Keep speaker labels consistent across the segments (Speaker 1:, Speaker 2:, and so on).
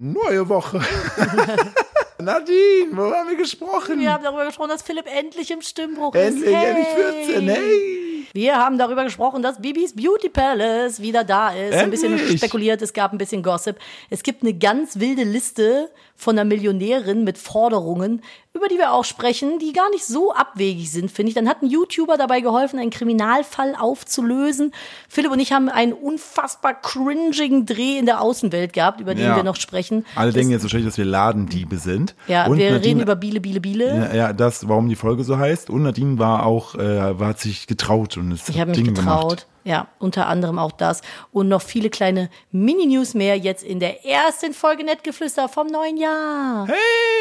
Speaker 1: Neue Woche. Nadine, wo haben wir gesprochen?
Speaker 2: Wir haben darüber gesprochen, dass Philipp endlich im Stimmbruch
Speaker 1: Endlich,
Speaker 2: ist. Hey.
Speaker 1: endlich 14, hey.
Speaker 2: Wir haben darüber gesprochen, dass Bibis Beauty Palace wieder da ist. Ein bisschen
Speaker 1: Endlich.
Speaker 2: spekuliert, es gab ein bisschen Gossip. Es gibt eine ganz wilde Liste von einer Millionärin mit Forderungen, über die wir auch sprechen, die gar nicht so abwegig sind, finde ich. Dann hat ein YouTuber dabei geholfen, einen Kriminalfall aufzulösen. Philipp und ich haben einen unfassbar cringigen Dreh in der Außenwelt gehabt, über den
Speaker 1: Ja.
Speaker 2: wir noch sprechen.
Speaker 1: Alle
Speaker 2: Das-
Speaker 1: denken jetzt wahrscheinlich, dass wir Ladendiebe sind.
Speaker 2: Ja,
Speaker 1: Und
Speaker 2: wir
Speaker 1: Nadine-
Speaker 2: reden über Biele, Biele, Biele.
Speaker 1: Ja, ja, das, warum die Folge so heißt. Und Nadine war auch, äh, war, hat sich getraut und es
Speaker 2: Ich
Speaker 1: hat
Speaker 2: habe mich getraut.
Speaker 1: gemacht.
Speaker 2: Ja, unter anderem auch das. Und noch viele kleine Mini-News mehr jetzt in der ersten Folge Nettgeflüster vom neuen Jahr.
Speaker 1: Hey!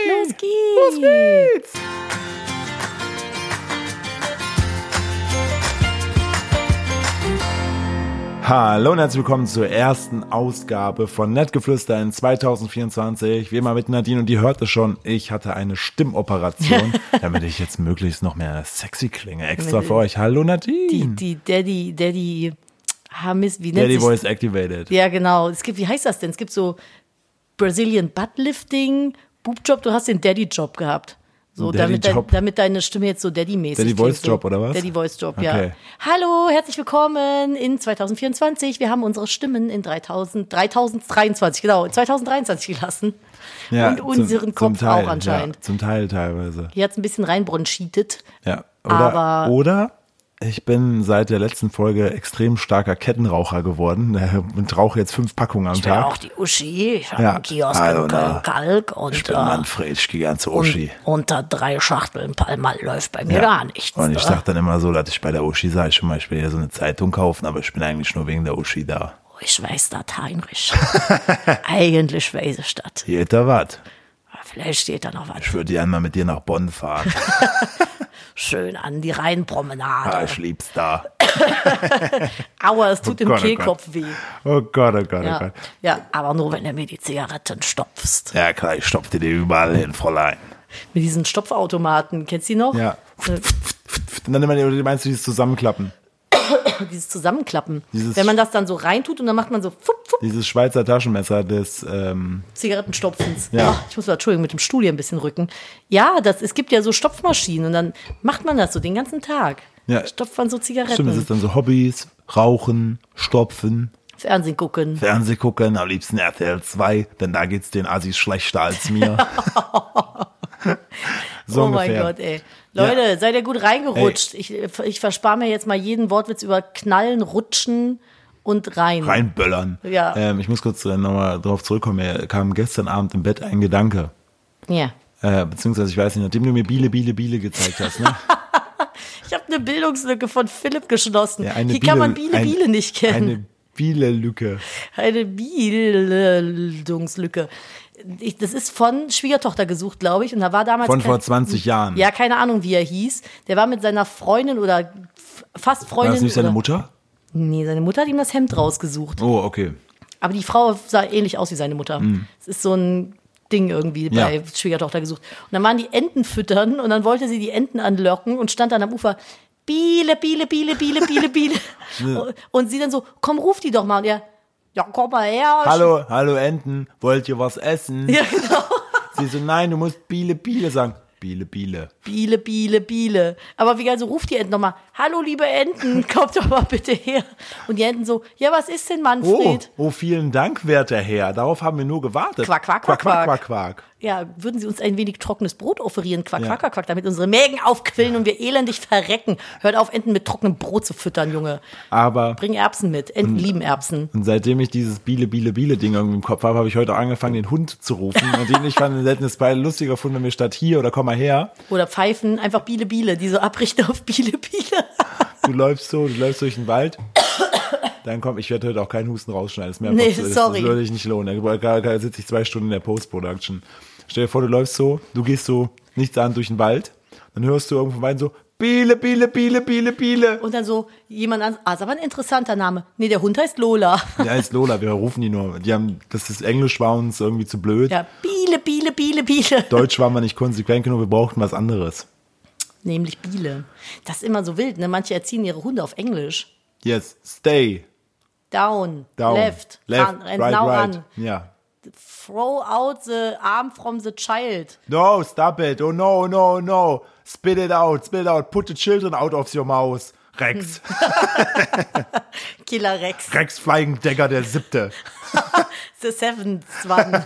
Speaker 2: Los geht's!
Speaker 1: geht's! Hallo und herzlich willkommen zur ersten Ausgabe von Nettgeflüster in 2024. Wie immer mit Nadine und die hörte schon, ich hatte eine Stimmoperation, damit ich jetzt möglichst noch mehr sexy klinge. Extra für euch. Hallo
Speaker 2: Die,
Speaker 1: Nadine.
Speaker 2: die Daddy, Daddy, ah, Mist, wie nennt
Speaker 1: Daddy Voice activated.
Speaker 2: Ja, genau. Es gibt, wie heißt das denn? Es gibt so Brazilian Buttlifting, Boobjob, du hast den Daddy-Job gehabt. So, damit,
Speaker 1: Daddy-Job.
Speaker 2: damit deine Stimme jetzt so Daddy-mäßig
Speaker 1: Daddy Voice
Speaker 2: so.
Speaker 1: Job, oder was?
Speaker 2: Daddy Voice Job,
Speaker 1: Okay.
Speaker 2: ja. Hallo, herzlich willkommen in 2024. Wir haben unsere Stimmen in 3000, 3023, genau, 2023 gelassen.
Speaker 1: Ja,
Speaker 2: Und unseren Kopf
Speaker 1: Teil,
Speaker 2: auch anscheinend.
Speaker 1: Ja, zum Teil teilweise.
Speaker 2: Hier hat es ein bisschen reinbronchitet.
Speaker 1: Ja. Oder,
Speaker 2: Aber-
Speaker 1: oder ich bin seit der letzten Folge extrem starker Kettenraucher geworden äh, und rauche jetzt fünf Packungen am
Speaker 2: Ich
Speaker 1: Tag.
Speaker 2: auch die Uschi. Ich habe
Speaker 1: Ja.
Speaker 2: einen Kiosk
Speaker 1: Hallo,
Speaker 2: in. Kalk und,
Speaker 1: ich bin
Speaker 2: äh,
Speaker 1: Manfred, ich gehe gern zu
Speaker 2: und
Speaker 1: Uschi.
Speaker 2: unter drei Schachteln Palmal läuft bei mir
Speaker 1: Ja.
Speaker 2: gar nichts.
Speaker 1: Und ich
Speaker 2: ne?
Speaker 1: sag dann immer so, dass ich bei der Uschi sage, ich will mal, ich will ja so eine Zeitung kaufen, aber ich bin eigentlich nur wegen der Uschi da.
Speaker 2: Oh, ich weiß das, Heinrich. Eigentlich weiß ich das.
Speaker 1: Da was.
Speaker 2: Vielleicht steht da noch was.
Speaker 1: Ich würde gerne mal mit dir nach Bonn fahren.
Speaker 2: Schön an die
Speaker 1: ah,
Speaker 2: Rheinpromenade.
Speaker 1: ich lieb's da.
Speaker 2: Aua, es tut im
Speaker 1: Gott, oh
Speaker 2: Kehlkopf weh.
Speaker 1: Oh Gott, oh Gott, oh
Speaker 2: Ja.
Speaker 1: Gott.
Speaker 2: ja, aber nur wenn du mir die Zigaretten stopfst.
Speaker 1: Ja klar, ich stopfe dir überall hin, Fräulein.
Speaker 2: Mit diesen Stopfautomaten. Kennst du die noch?
Speaker 1: Ja.
Speaker 2: Äh,
Speaker 1: Und dann immer- meinst du dieses Zusammenklappen?
Speaker 2: Dieses Zusammenklappen.
Speaker 1: Dieses-
Speaker 2: wenn man das dann so reintut und dann macht man so fupp, fupp,
Speaker 1: Dieses Schweizer Taschenmesser des, ähm,
Speaker 2: Zigarettenstopfens.
Speaker 1: Ja.
Speaker 2: Oh, ich muss mal, Entschuldigung, mit dem Stuhl hier ein bisschen rücken. Ja, das, es gibt ja so Stopfmaschinen und dann macht man das so den ganzen Tag.
Speaker 1: Ja.
Speaker 2: Stopft man so Zigaretten.
Speaker 1: stimmt, es ist dann so Hobbys, Rauchen, Stopfen,
Speaker 2: Fernsehen gucken.
Speaker 1: Fernseh gucken, am liebsten RTL 2, denn da geht's den Assis schlechter als mir. so
Speaker 2: oh
Speaker 1: ungefähr.
Speaker 2: mein Gott, ey. Leute, seid ihr gut reingerutscht. Ich, ich verspare mir jetzt mal jeden Wortwitz über Knallen, Rutschen und rein.
Speaker 1: Reinböllern.
Speaker 2: Ja.
Speaker 1: Ähm, ich muss kurz äh, nochmal drauf zurückkommen. Mir kam gestern Abend im Bett ein Gedanke.
Speaker 2: Ja.
Speaker 1: Äh, beziehungsweise, ich weiß nicht, nachdem du mir Biele, Biele, Biele gezeigt hast, ne?
Speaker 2: Ich habe eine Bildungslücke von Philipp geschlossen.
Speaker 1: Ja,
Speaker 2: Hier kann man
Speaker 1: Biele-
Speaker 2: Biele,
Speaker 1: ein-
Speaker 2: Biele nicht kennen.
Speaker 1: Eine Biele-Lücke.
Speaker 2: Eine Bildungslücke. Ich, das ist von Schwiegertochter gesucht, glaube ich. Und da war damals.
Speaker 1: Von
Speaker 2: kein-
Speaker 1: vor 20 Jahren.
Speaker 2: Ja, keine Ahnung, wie er hieß. Der war mit seiner Freundin oder fast
Speaker 1: War
Speaker 2: Freundin.
Speaker 1: das nicht seine
Speaker 2: oder,
Speaker 1: Mutter?
Speaker 2: Nee, seine Mutter hat ihm das Hemd rausgesucht.
Speaker 1: Oh, okay.
Speaker 2: Aber die Frau sah ähnlich aus wie seine Mutter. Es ist so ein Ding irgendwie bei
Speaker 1: Ja.
Speaker 2: Schwiegertochter gesucht. Und dann waren die Enten füttern und dann wollte sie die Enten anlocken und stand dann am Ufer. Biele, Biele, Biele, Biele, Biele, Biele. und sie dann so, komm, ruf die doch mal. Und er, ja, komm mal her.
Speaker 1: Hallo, hallo Enten, wollt ihr was essen?
Speaker 2: Ja, genau.
Speaker 1: Sie so, nein, du musst Biele, Biele sagen. Biele, Biele.
Speaker 2: Biele, Biele, Biele. Aber wie geil, so ruft die Enten nochmal. Hallo, liebe Enten, kommt doch mal bitte her. Und die Enten so, ja, was ist denn
Speaker 1: Oh,
Speaker 2: Manfred?
Speaker 1: oh, vielen Dank, werter Herr. Darauf haben wir nur gewartet.
Speaker 2: Quack, quack,
Speaker 1: quack,
Speaker 2: quack,
Speaker 1: quack, quack.
Speaker 2: Ja, würden Sie uns ein wenig trockenes Brot offerieren? Quack,
Speaker 1: Ja.
Speaker 2: quack, quack, quack, damit unsere Mägen aufquillen und wir elendig verrecken. Hört auf, Enten mit trockenem Brot zu füttern, Junge.
Speaker 1: Aber
Speaker 2: Bring Erbsen mit. Enten lieben Erbsen.
Speaker 1: und seitdem ich dieses Biele, Biele, Biele Ding irgendwie im Kopf habe, habe ich heute auch angefangen, den Hund zu rufen. Und den ich fand selten es beide lustiger gefunden, wenn wir statt hier oder komm mal her.
Speaker 2: Oder Pfeifen, einfach Biele, Biele, die so abrichten auf Biele, Biele.
Speaker 1: Du läufst so, du läufst durch den Wald. Dann kommt, ich werde heute auch keinen Husten rausschneiden. Das, ist mir
Speaker 2: Nee,
Speaker 1: einfach, das,
Speaker 2: sorry.
Speaker 1: das würde ich nicht lohnen. Da, sitze ich zwei Stunden in der Post-Production. Stell dir vor, du läufst so, du gehst so nichts an durch den Wald. Dann hörst du irgendwo weinen so, Biele, Biele, Biele, Biele, Biele.
Speaker 2: Und dann so jemand an, ah, ist aber ein interessanter Name. Nee, der Hund heißt Lola.
Speaker 1: Der heißt Lola, wir rufen die nur. Die haben, das ist Englisch war uns irgendwie zu blöd.
Speaker 2: Ja, Biele, Biele, Biele, Biele.
Speaker 1: Deutsch waren wir nicht konsequent genug, wir brauchten was anderes.
Speaker 2: Nämlich Biele. Das ist immer so wild, ne? Manche erziehen ihre Hunde auf Englisch.
Speaker 1: Yes, stay,
Speaker 2: Down,
Speaker 1: down,
Speaker 2: left,
Speaker 1: left,
Speaker 2: ran, and
Speaker 1: right,
Speaker 2: now
Speaker 1: right.
Speaker 2: run.
Speaker 1: Ja.
Speaker 2: throw out the arm from the child.
Speaker 1: No, stop it. Oh no, no, no. Spit it out, spit it out. Put the children out of your mouth. Rex.
Speaker 2: Killer Rex.
Speaker 1: Rex Flying Dagger der siebte.
Speaker 2: The seventh one.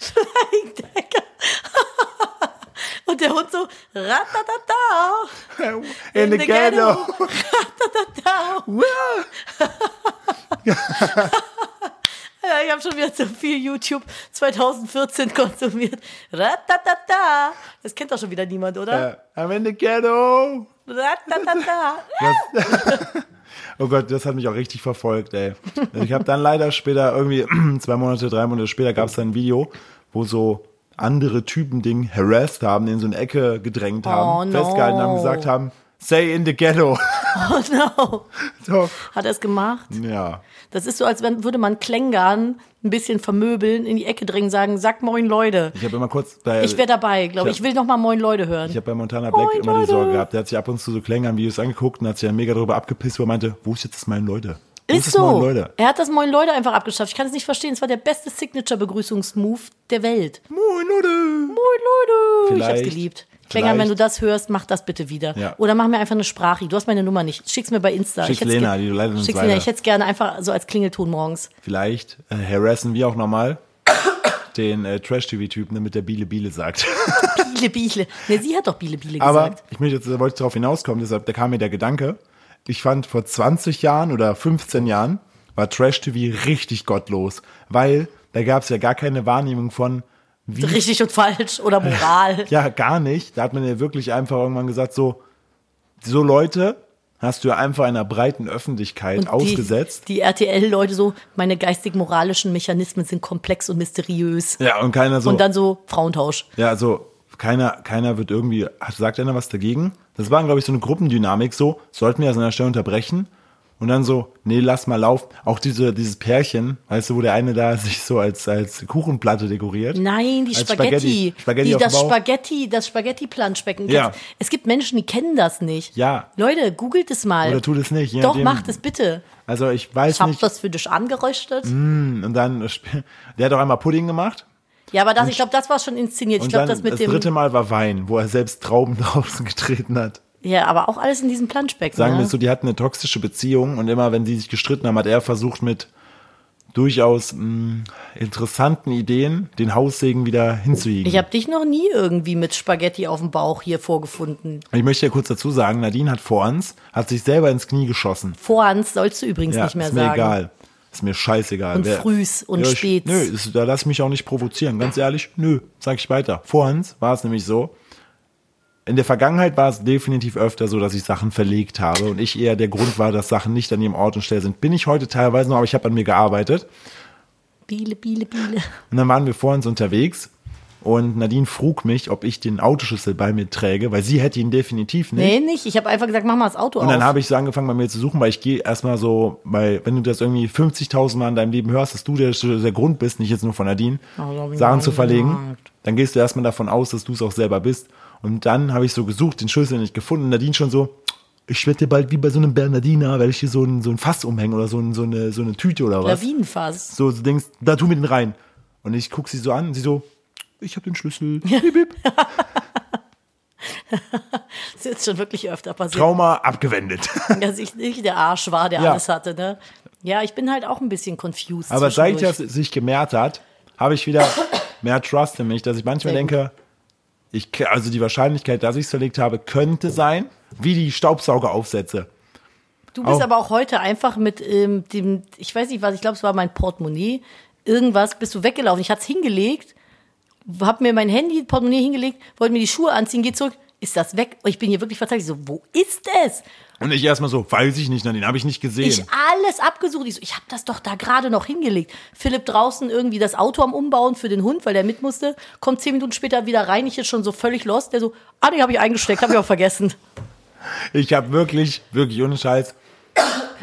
Speaker 2: Flying Decker. Und der Hund so, ratatata.
Speaker 1: In, the, ghetto.
Speaker 2: Ratatata. Ja, ich habe schon wieder zu viel YouTube 2014 konsumiert. Ratatata. Das kennt doch schon wieder niemand, oder?
Speaker 1: Äh, I'm in the ghetto.
Speaker 2: Ratatata.
Speaker 1: Oh Gott, das hat mich auch richtig verfolgt, ey. Ich habe dann leider später, irgendwie zwei Monate, drei Monate später, gab es dann ein Video, wo so andere Typen Ding harassed haben, in so eine Ecke gedrängt haben,
Speaker 2: Oh, no.
Speaker 1: festgehalten haben, gesagt haben, say in the ghetto.
Speaker 2: Oh no.
Speaker 1: so,
Speaker 2: Hat er es gemacht?
Speaker 1: ja.
Speaker 2: Das ist so, als wenn würde man Klängern ein bisschen vermöbeln, in die Ecke drängen, sagen, sag moin Leute.
Speaker 1: Ich habe immer kurz bei,
Speaker 2: Ich wäre dabei, glaube ich.
Speaker 1: ich
Speaker 2: will noch mal moin Leute hören.
Speaker 1: ich hab bei Montana Black
Speaker 2: Moin,
Speaker 1: immer die
Speaker 2: Leute.
Speaker 1: Sorge gehabt. Der hat sich ab und zu so Klängern-Videos angeguckt und hat sich dann mega darüber abgepisst, wo er meinte, wo ist jetzt das meine Leute?
Speaker 2: Ist so.
Speaker 1: Moin Leute?
Speaker 2: Er hat das Moin Leute einfach abgeschafft. Ich kann es nicht verstehen. Es war der beste Signature-Begrüßungsmove der Welt.
Speaker 1: Moin Leute.
Speaker 2: Moin Leute. Ich hab's
Speaker 1: Vielleicht-
Speaker 2: geliebt. Klängern, wenn du das hörst, mach das bitte wieder.
Speaker 1: Ja.
Speaker 2: Oder mach mir einfach eine Sprache. Du hast meine Nummer nicht. Schick's mir bei Insta.
Speaker 1: Schick's Lena, die leitet uns
Speaker 2: Schick's. Lena. Ich hätte es gerne einfach so als Klingelton morgens.
Speaker 1: Vielleicht äh, harassen wir auch nochmal den äh, Trash-TV-Typen, der mit der Biele Biele sagt.
Speaker 2: Biele, Biele. Ne, sie hat doch Biele, Biele
Speaker 1: Aber
Speaker 2: gesagt.
Speaker 1: ich möchte jetzt, wollte darauf hinauskommen, deshalb, da kam mir der Gedanke, ich fand vor 20 Jahren oder 15 Jahren war Trash-TV richtig gottlos, weil da gab es ja gar keine Wahrnehmung von, wie,
Speaker 2: Richtig und falsch oder Moral.
Speaker 1: ja, gar nicht. Da hat man ja wirklich einfach irgendwann gesagt, so, so Leute hast du ja einfach einer breiten Öffentlichkeit
Speaker 2: Und
Speaker 1: ausgesetzt.
Speaker 2: Die, die RTL-Leute so, meine geistig-moralischen Mechanismen sind komplex und mysteriös.
Speaker 1: ja, und keiner so.
Speaker 2: Und dann so Frauentausch.
Speaker 1: Ja, also keiner, keiner wird irgendwie, hat, sagt einer was dagegen? Das war, glaube ich, so eine Gruppendynamik, so, sollten wir das an der Stelle unterbrechen? Und dann so, nee, lass mal laufen. Auch diese, dieses Pärchen, weißt du, wo der eine da sich so als, als Kuchenplatte dekoriert.
Speaker 2: Nein, die Spaghetti.
Speaker 1: Spaghetti. Spaghetti
Speaker 2: die, das. Spaghetti, das Spaghetti-Planschbecken.
Speaker 1: Ja.
Speaker 2: Es gibt Menschen, die kennen das nicht.
Speaker 1: Ja.
Speaker 2: Leute, googelt es mal.
Speaker 1: Oder tut es nicht, je
Speaker 2: Doch,
Speaker 1: nachdem.
Speaker 2: macht es bitte.
Speaker 1: Also ich weiß
Speaker 2: Ich hab
Speaker 1: nicht.
Speaker 2: das für dich angeröstet.
Speaker 1: Und dann, der hat auch einmal Pudding gemacht.
Speaker 2: Ja, aber das, ich glaube, das war schon inszeniert. Ich
Speaker 1: Und
Speaker 2: glaube, das mit
Speaker 1: das
Speaker 2: dem.
Speaker 1: dritte Mal war Wein, wo er selbst Trauben draußen getreten hat.
Speaker 2: Ja, aber auch alles in diesem Planschbecken.
Speaker 1: Sagen
Speaker 2: ne?
Speaker 1: wir so, die hatten eine toxische Beziehung und immer, wenn die sich gestritten haben, hat er versucht mit durchaus mh, interessanten Ideen den Haussegen wieder hinzuhiegen.
Speaker 2: Ich habe dich noch nie irgendwie mit Spaghetti auf dem Bauch hier vorgefunden.
Speaker 1: Ich möchte ja kurz dazu sagen, Nadine hat vor uns, hat sich selber ins Knie geschossen.
Speaker 2: Vorhans sollst du übrigens
Speaker 1: Ja,
Speaker 2: nicht mehr
Speaker 1: ist mir
Speaker 2: sagen.
Speaker 1: egal. Ist mir scheißegal.
Speaker 2: Und frühs und
Speaker 1: ich-
Speaker 2: späts.
Speaker 1: Nö, ist, da lass ich mich auch nicht provozieren. Ganz ehrlich, nö, sag ich weiter. Vorhans war es nämlich so. In der Vergangenheit war es definitiv öfter so, dass ich Sachen verlegt habe und ich eher der Grund war, dass Sachen nicht an ihrem Ort und Stelle sind. Bin ich heute teilweise noch, aber ich habe an mir gearbeitet.
Speaker 2: Biele, Biele, Biele.
Speaker 1: Und dann waren wir vor uns unterwegs und Nadine frug mich, ob ich den Autoschlüssel bei mir träge, weil sie hätte ihn definitiv nicht.
Speaker 2: Nee, nicht. Ich habe einfach gesagt, mach mal das Auto
Speaker 1: Und dann habe ich so angefangen, bei mir zu suchen, weil ich gehe erstmal so, weil wenn du das irgendwie 50.000 Mal in deinem Leben hörst, dass du der, der Grund bist, nicht jetzt nur von Nadine,
Speaker 2: Oh,
Speaker 1: Sachen zu verlegen,
Speaker 2: gesagt.
Speaker 1: dann gehst du erstmal davon aus, dass du es auch selber bist. Und dann habe ich so gesucht, den Schlüssel nicht gefunden. Und Nadine schon so, ich werde dir bald wie bei so einem Bernardiner, werde ich hier so ein, so ein Fass umhängen oder so, ein, so, eine, so eine Tüte oder was.
Speaker 2: Lawinenfass.
Speaker 1: So, du denkst, da tu mir den rein. Und ich guck sie so an und sie so, ich habe den Schlüssel. Bip, bip.
Speaker 2: Das ist jetzt schon wirklich öfter passiert.
Speaker 1: Trauma abgewendet.
Speaker 2: Dass ich nicht der Arsch war, der
Speaker 1: Ja.
Speaker 2: alles hatte, ne? Ja, ich bin halt auch ein bisschen confused.
Speaker 1: Aber seit das sich gemehrt hat, habe ich wieder mehr Trust in mich, dass ich manchmal
Speaker 2: Sehr
Speaker 1: denke, ich, also die Wahrscheinlichkeit, dass ich es verlegt habe, könnte sein, wie die Staubsaugeraufsätze.
Speaker 2: Du bist
Speaker 1: Auch-
Speaker 2: aber auch heute einfach mit ähm, dem, ich weiß nicht was, ich glaube, es war mein Portemonnaie, irgendwas, bist du weggelaufen. Ich hatte es hingelegt, hab mir mein Handy, Portemonnaie hingelegt, wollte mir die Schuhe anziehen, geh zurück, ist das weg? Ich bin hier wirklich verzweifelt. Ich so, wo ist es?
Speaker 1: Und ich erstmal so, weiß ich nicht, nein, den habe ich nicht gesehen.
Speaker 2: Ich alles abgesucht. Ich so, ich habe das doch da gerade noch hingelegt. Philipp draußen irgendwie das Auto am Umbauen für den Hund, weil der mit musste. Kommt zehn Minuten später wieder rein. Ich jetzt schon so völlig lost. Der so, ah, die habe ich eingesteckt, habe ich auch vergessen.
Speaker 1: Ich habe wirklich, wirklich ohne Scheiß,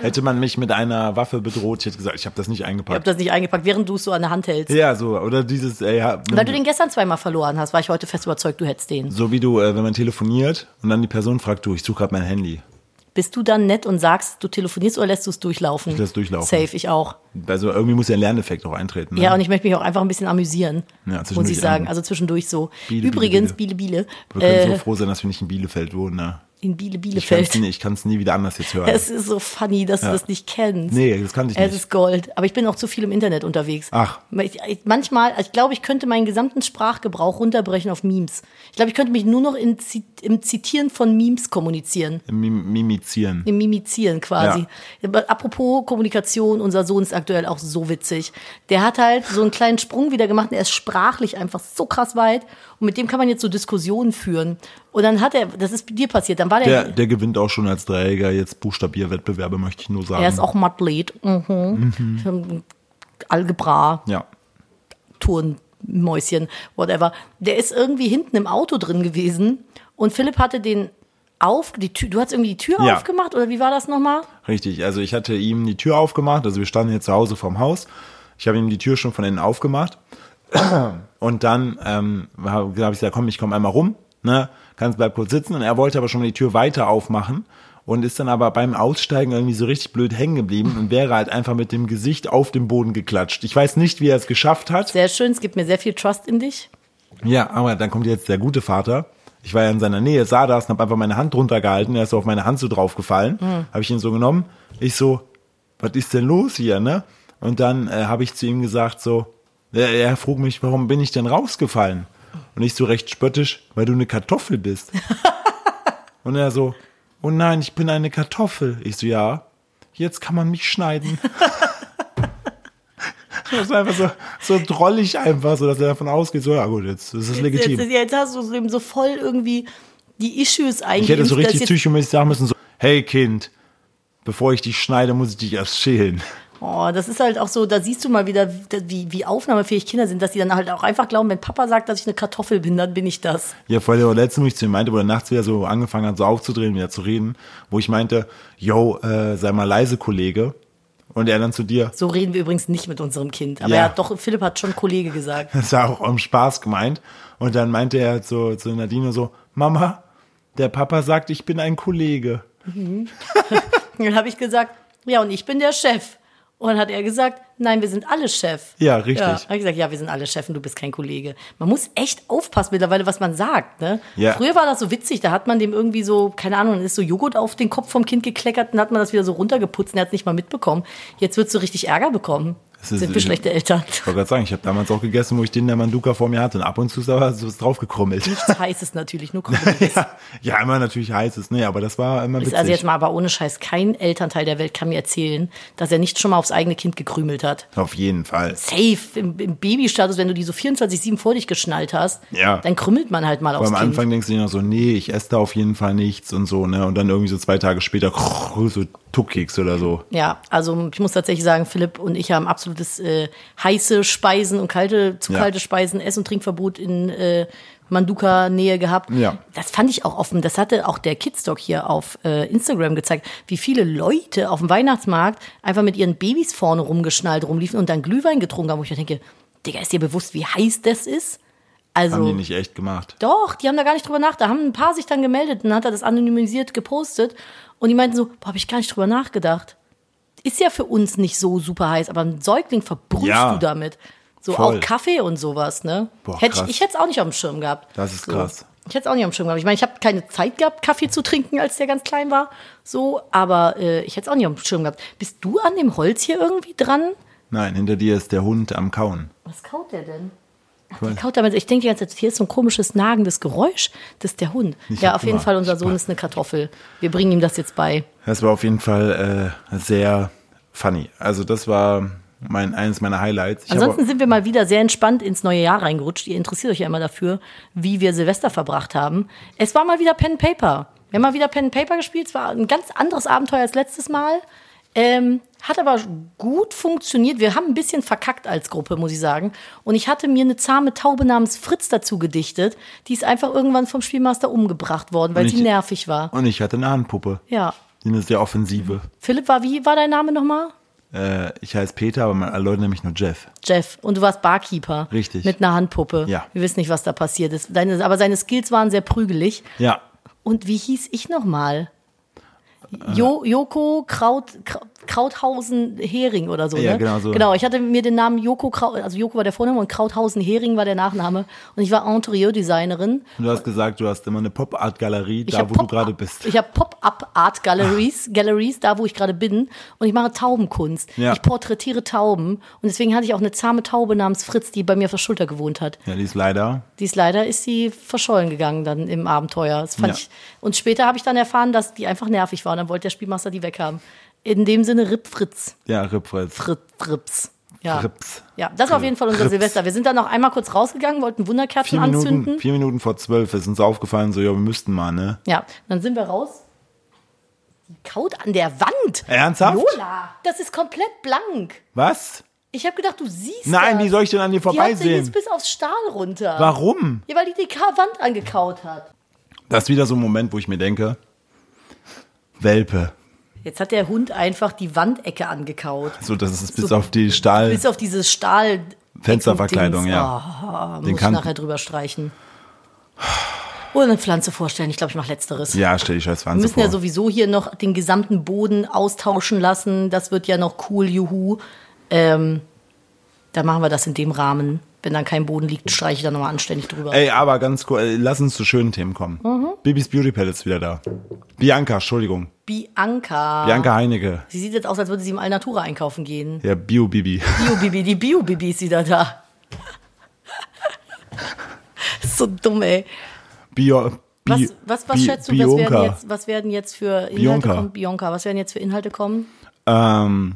Speaker 1: hätte man mich mit einer Waffe bedroht, ich hätte gesagt, ich habe das nicht
Speaker 2: Ich habe
Speaker 1: eingepackt.
Speaker 2: das nicht eingepackt, während du es so an der Hand hältst.
Speaker 1: Ja, so, oder dieses, ey, ja,
Speaker 2: Weil du den gestern zweimal verloren hast, war ich heute fest überzeugt, du hättest den.
Speaker 1: so wie du, äh, wenn man telefoniert und dann die Person fragt, du, ich suche gerade mein Handy.
Speaker 2: Bist du dann nett und sagst, du telefonierst oder lässt du es durchlaufen?
Speaker 1: Ich lass durchlaufen.
Speaker 2: Safe, ich auch.
Speaker 1: Also irgendwie muss ja ein Lerneffekt auch eintreten. Ne?
Speaker 2: Ja, und ich möchte mich auch einfach ein bisschen amüsieren,
Speaker 1: Ja,
Speaker 2: muss
Speaker 1: zwischendurch
Speaker 2: ich sagen. Also zwischendurch so.
Speaker 1: Biele,
Speaker 2: Übrigens,
Speaker 1: Biele,
Speaker 2: Biele, Biele,
Speaker 1: Wir können
Speaker 2: äh,
Speaker 1: so froh sein, dass wir nicht in Bielefeld wohnen. Ne?
Speaker 2: In Biele,
Speaker 1: Ich kann
Speaker 2: Bielefeld.
Speaker 1: es nie, nie wieder anders jetzt hören.
Speaker 2: Es ist so funny, dass du
Speaker 1: Ja.
Speaker 2: das nicht kennst.
Speaker 1: Nee, das kannte ich
Speaker 2: Es
Speaker 1: nicht.
Speaker 2: ist Gold. Aber ich bin auch zu viel im Internet unterwegs.
Speaker 1: Ach.
Speaker 2: Ich, ich, manchmal, ich glaube, ich könnte meinen gesamten Sprachgebrauch runterbrechen auf Memes. Ich glaube, ich könnte mich nur noch in, im Zitieren von Memes kommunizieren.
Speaker 1: Mim Mimizieren.
Speaker 2: Im Mimizieren quasi. Aber Apropos Kommunikation, unser Sohn ist aktuell auch so witzig. Der hat halt so einen kleinen Sprung wieder gemacht und er ist sprachlich einfach so krass weit. Und mit dem kann man jetzt so Diskussionen führen. Und dann hat er, das ist dir passiert, dann war der,
Speaker 1: Der, der gewinnt auch schon als Dreijähriger jetzt Buchstabierwettbewerbe, möchte ich nur sagen.
Speaker 2: er ist auch Mathlet. Mhm. Algebra,
Speaker 1: Ja.
Speaker 2: Turnmäuschen, whatever. Der ist irgendwie hinten im Auto drin gewesen und Philipp hatte den auf, die Tür, du hast irgendwie die Tür
Speaker 1: Ja.
Speaker 2: aufgemacht oder wie war das nochmal?
Speaker 1: Richtig, also ich hatte ihm die Tür aufgemacht, also wir standen jetzt zu Hause vorm Haus. Ich habe ihm die Tür schon von innen aufgemacht. Und dann ähm, habe hab ich gesagt, komm, ich komme einmal rum, ne, kannst bleib kurz sitzen. Und er wollte aber schon mal die Tür weiter aufmachen und ist dann aber beim Aussteigen irgendwie so richtig blöd hängen geblieben und wäre halt einfach mit dem Gesicht auf den Boden geklatscht. Ich weiß nicht, wie er es geschafft hat.
Speaker 2: Sehr schön, es gibt mir sehr viel Trust in dich.
Speaker 1: Ja, aber dann kommt jetzt der gute Vater. Ich war ja in seiner Nähe, sah das und habe einfach meine Hand drunter gehalten. Er ist so auf meine Hand so draufgefallen.
Speaker 2: Mhm.
Speaker 1: Habe ich ihn so genommen. Ich so, was ist denn los hier, ne? Und dann äh, habe ich zu ihm gesagt so, er, er frug mich, warum bin ich denn rausgefallen? Und ich so recht spöttisch, weil du eine Kartoffel bist. und er so, oh nein, ich bin eine Kartoffel. Ich so, ja, jetzt kann man mich schneiden. Das war einfach so, so drollig einfach, so dass er davon ausgeht, so, ja gut, jetzt ist es legitim.
Speaker 2: Jetzt, jetzt hast du ihm so voll irgendwie die Issues
Speaker 1: Ich
Speaker 2: eingeimpft.
Speaker 1: hätte so richtig psychomäßig sagen müssen, so, hey Kind, bevor ich dich schneide, muss ich dich erst schälen.
Speaker 2: Oh, das ist halt auch so, da siehst du mal wieder, wie, wie aufnahmefähig Kinder sind, dass die dann halt auch einfach glauben, wenn Papa sagt, dass ich eine Kartoffel bin, dann bin ich das.
Speaker 1: Ja, vor der letzten, wo ich zu ihm meinte, wo er nachts wieder so angefangen hat, so aufzudrehen, wieder zu reden, wo ich meinte, yo, äh, sei mal leise, Kollege. Und er dann zu dir,
Speaker 2: So reden wir übrigens nicht mit unserem Kind. Aber
Speaker 1: Ja.
Speaker 2: er hat doch, Philipp hat schon Kollege gesagt.
Speaker 1: das war auch im Spaß gemeint. Und dann meinte er zu, zu Nadine so, Mama, der Papa sagt, ich bin ein Kollege.
Speaker 2: Und dann habe ich gesagt, ja, und ich bin der Chef. Und dann hat er gesagt, nein, wir sind alle Chef.
Speaker 1: Ja, richtig.
Speaker 2: Ja, habe ich gesagt, ja, wir sind alle Chef und du bist kein Kollege. Man muss echt aufpassen mittlerweile, was man sagt. Ne?
Speaker 1: Ja.
Speaker 2: Früher war das so witzig, da hat man dem irgendwie so, keine Ahnung, dann ist so Joghurt auf den Kopf vom Kind gekleckert und hat man das wieder so runtergeputzt und er hat es nicht mal mitbekommen. Jetzt wird so richtig Ärger bekommen.
Speaker 1: Das ist-
Speaker 2: sind wir schlechte Eltern.
Speaker 1: Ich wollte gerade sagen, ich habe damals auch gegessen, wo ich den der Manduka vor mir hatte. Und ab und zu ist da so was draufgekrummelt.
Speaker 2: Nichts Heißes natürlich, nur Kompromiss.
Speaker 1: ja, ja, immer natürlich heiß ist. Nee, aber das war immer
Speaker 2: Ist
Speaker 1: witzig.
Speaker 2: also jetzt mal aber ohne Scheiß, kein Elternteil der Welt kann mir erzählen, dass er nicht schon mal aufs eigene Kind gekrümelt hat.
Speaker 1: Auf jeden Fall.
Speaker 2: Safe im, im Babystatus, wenn du die so 24-7 vor dich geschnallt hast,
Speaker 1: Ja.
Speaker 2: dann krümmelt man halt mal
Speaker 1: Aber
Speaker 2: aufs
Speaker 1: am
Speaker 2: Kind.
Speaker 1: Anfang denkst du dir noch so, nee, ich esse da auf jeden Fall nichts und so, ne? Und dann irgendwie so zwei Tage später so Tuckkeks oder so.
Speaker 2: Ja, also ich muss tatsächlich sagen, Philipp und ich haben absolutes äh, heiße Speisen und kalte, zu
Speaker 1: Ja.
Speaker 2: kalte Speisen, Ess- und Trinkverbot in äh, Manduka-Nähe gehabt.
Speaker 1: Ja.
Speaker 2: Das fand ich auch offen. Das hatte auch der Kidstock hier auf äh, Instagram gezeigt, wie viele Leute auf dem Weihnachtsmarkt einfach mit ihren Babys vorne rumgeschnallt rumliefen und dann Glühwein getrunken haben, wo ich mir denke, Digga, ist dir bewusst, wie heiß das ist? Also,
Speaker 1: Haben die nicht echt gemacht.
Speaker 2: doch, die haben da gar nicht drüber nachgedacht. Da haben ein paar sich dann gemeldet und dann hat er das anonymisiert gepostet. Und die meinten so, boah, habe ich gar nicht drüber nachgedacht. Ist ja für uns nicht so super heiß, aber ein Säugling verbrühst
Speaker 1: Ja,
Speaker 2: du damit. So
Speaker 1: voll.
Speaker 2: auch Kaffee und sowas, ne?
Speaker 1: Boah,
Speaker 2: hätte ich, ich hätte es auch nicht auf dem Schirm gehabt.
Speaker 1: Das ist
Speaker 2: so.
Speaker 1: krass.
Speaker 2: Ich hätte es auch nicht auf dem Schirm gehabt. Ich meine, ich habe keine Zeit gehabt, Kaffee zu trinken, als der ganz klein war. So, aber äh, ich hätte es auch nicht auf dem Schirm gehabt. Bist du an dem Holz hier irgendwie dran?
Speaker 1: Nein, hinter dir ist der Hund am Kauen.
Speaker 2: Was kaut der denn? Der kaut damit. Ich denke Zeit, hier ist so ein komisches nagendes Geräusch. Das ist der Hund.
Speaker 1: Ich
Speaker 2: ja, auf jeden
Speaker 1: Hunger.
Speaker 2: Fall, unser Sohn ist eine Kartoffel. Wir bringen ihm das jetzt bei.
Speaker 1: Das war auf jeden Fall äh, sehr funny. Also das war mein eines meiner Highlights. Ich
Speaker 2: Ansonsten sind wir mal wieder sehr entspannt ins neue Jahr reingerutscht. Ihr interessiert euch ja immer dafür, wie wir Silvester verbracht haben. Es war mal wieder Pen and Paper. Wir haben mal wieder Pen and Paper gespielt. Es war ein ganz anderes Abenteuer als letztes Mal. Ähm, hat aber gut funktioniert. Wir haben ein bisschen verkackt als Gruppe, muss ich sagen. Und ich hatte mir eine zahme Taube namens Fritz dazu gedichtet. Die ist einfach irgendwann vom Spielmaster umgebracht worden, weil sie nervig war.
Speaker 1: und ich hatte eine Handpuppe.
Speaker 2: Ja.
Speaker 1: Die ist sehr offensive.
Speaker 2: Philipp war, wie war dein Name nochmal?
Speaker 1: Äh, ich heiße Peter, aber meine Leute nennen mich nur Jeff.
Speaker 2: Jeff. Und du warst Barkeeper.
Speaker 1: Richtig.
Speaker 2: Mit einer Handpuppe.
Speaker 1: Ja.
Speaker 2: Wir wissen nicht, was da passiert ist. Deine, aber seine Skills waren sehr prügelig.
Speaker 1: Ja.
Speaker 2: Und wie hieß ich nochmal? Jo, Joko Kraut, Kraut, Krauthausen Hering oder so.
Speaker 1: Ja,
Speaker 2: ne?
Speaker 1: genau so.
Speaker 2: Genau, ich hatte mir den Namen Joko Kraut, also Joko war der Vorname und Krauthausen Hering war der Nachname. Und ich war Interieur-Designerin.
Speaker 1: Und du hast gesagt, du hast immer eine Pop-Art-Galerie, da wo du
Speaker 2: Pop-
Speaker 1: gerade bist.
Speaker 2: Ich habe Pop-up-Art-Galleries, Galleries, da wo ich gerade bin. Und ich mache Taubenkunst.
Speaker 1: Ja.
Speaker 2: Ich porträtiere Tauben. Und deswegen hatte ich auch eine zahme Taube namens Fritz, die bei mir auf der Schulter gewohnt hat.
Speaker 1: Ja, die ist leider.
Speaker 2: Die ist leider ist sie verschollen gegangen dann im Abenteuer. Das fand
Speaker 1: Ja.
Speaker 2: ich, und später habe ich dann erfahren, dass die einfach nervig war. Und dann wollte der Spielmaster die weghaben. In dem Sinne Rip Fritz.
Speaker 1: Ja, Ripfritz.
Speaker 2: Fritz. Frips. Ja.
Speaker 1: Frips.
Speaker 2: Ja, das war auf jeden Fall unser
Speaker 1: Frips.
Speaker 2: Silvester. Wir sind dann noch einmal kurz rausgegangen, wollten Wunderkerzen
Speaker 1: Vier Minuten,
Speaker 2: anzünden.
Speaker 1: vier Minuten vor zwölf ist uns aufgefallen, so, ja, wir müssten mal, ne?
Speaker 2: Ja, dann sind wir raus. Die kaut an der Wand.
Speaker 1: Ernsthaft?
Speaker 2: Lola, das ist komplett blank.
Speaker 1: Was?
Speaker 2: Ich habe gedacht, du siehst
Speaker 1: Nein,
Speaker 2: das.
Speaker 1: wie soll ich denn an dir
Speaker 2: Die hat
Speaker 1: vorbeisehen?
Speaker 2: jetzt bis aufs Stahl runter.
Speaker 1: Warum?
Speaker 2: Ja, weil die die Wand angekaut hat.
Speaker 1: Das ist wieder so ein Moment, wo ich mir denke, Welpe.
Speaker 2: Jetzt hat der Hund einfach die Wandecke angekaut.
Speaker 1: So, das ist bis
Speaker 2: So-
Speaker 1: auf die Stahl.
Speaker 2: Bis auf dieses Stahl.
Speaker 1: Fensterverkleidung, ja.
Speaker 2: Oh,
Speaker 1: Den
Speaker 2: muss ich
Speaker 1: kann-
Speaker 2: nachher drüber streichen. Oder eine Pflanze vorstellen. Ich glaube, ich mache Letzteres.
Speaker 1: ja, stell scheiß
Speaker 2: Wir
Speaker 1: Pflanze
Speaker 2: müssen
Speaker 1: vor.
Speaker 2: ja sowieso hier noch den gesamten Boden austauschen lassen. Das wird ja noch cool, juhu. Ähm, dann machen wir das in dem Rahmen. Wenn dann kein Boden liegt, streiche ich da nochmal anständig drüber.
Speaker 1: Ey, aber ganz cool, äh, lass uns zu schönen Themen kommen.
Speaker 2: Mhm.
Speaker 1: Bibis Beauty Palace ist wieder da. Bianca, Entschuldigung.
Speaker 2: Bianca.
Speaker 1: Bianca Heinecke.
Speaker 2: Sie sieht jetzt aus, als würde sie im Alnatura einkaufen gehen.
Speaker 1: Ja, Bio-Bibi.
Speaker 2: Bio-Bibi, die Bio-Bibi ist wieder da. so dumm, ey.
Speaker 1: Bio,
Speaker 2: Was,
Speaker 1: Bi-
Speaker 2: was, was
Speaker 1: Bi-
Speaker 2: schätzt du, was werden, jetzt, was werden jetzt für Inhalte
Speaker 1: Bionka.
Speaker 2: kommen? Bionka, was werden jetzt für Inhalte kommen?
Speaker 1: Ähm,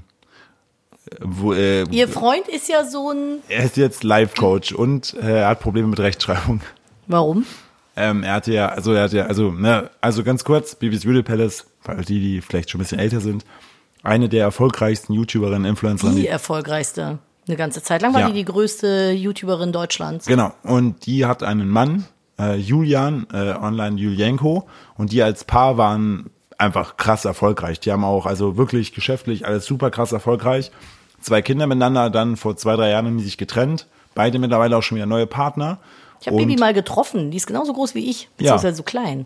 Speaker 1: wo, äh,
Speaker 2: Ihr Freund ist ja so ein.
Speaker 1: er ist jetzt Life-Coach und äh, er hat Probleme mit Rechtschreibung.
Speaker 2: Warum?
Speaker 1: Ähm, er hatte ja, also er hatte ja, also, ne, also ganz kurz, Bibis Beauty Palace, weil die, die vielleicht schon ein bisschen älter sind, eine der erfolgreichsten YouTuberinnen, Influencerinnen.
Speaker 2: Die erfolgreichste. Eine ganze Zeit lang war
Speaker 1: Ja.
Speaker 2: die die größte YouTuberin Deutschlands.
Speaker 1: Genau. Und die hat einen Mann, äh, Julian, äh, online Julienko, und die als Paar waren einfach krass erfolgreich. Die haben auch, also wirklich geschäftlich alles super krass erfolgreich. Zwei Kinder miteinander, dann vor zwei, drei Jahren haben die sich getrennt. Beide mittlerweile auch schon wieder neue Partner.
Speaker 2: Ich habe Bibi mal getroffen. Die ist genauso groß wie ich.
Speaker 1: Ja.
Speaker 2: Beziehungsweise so klein.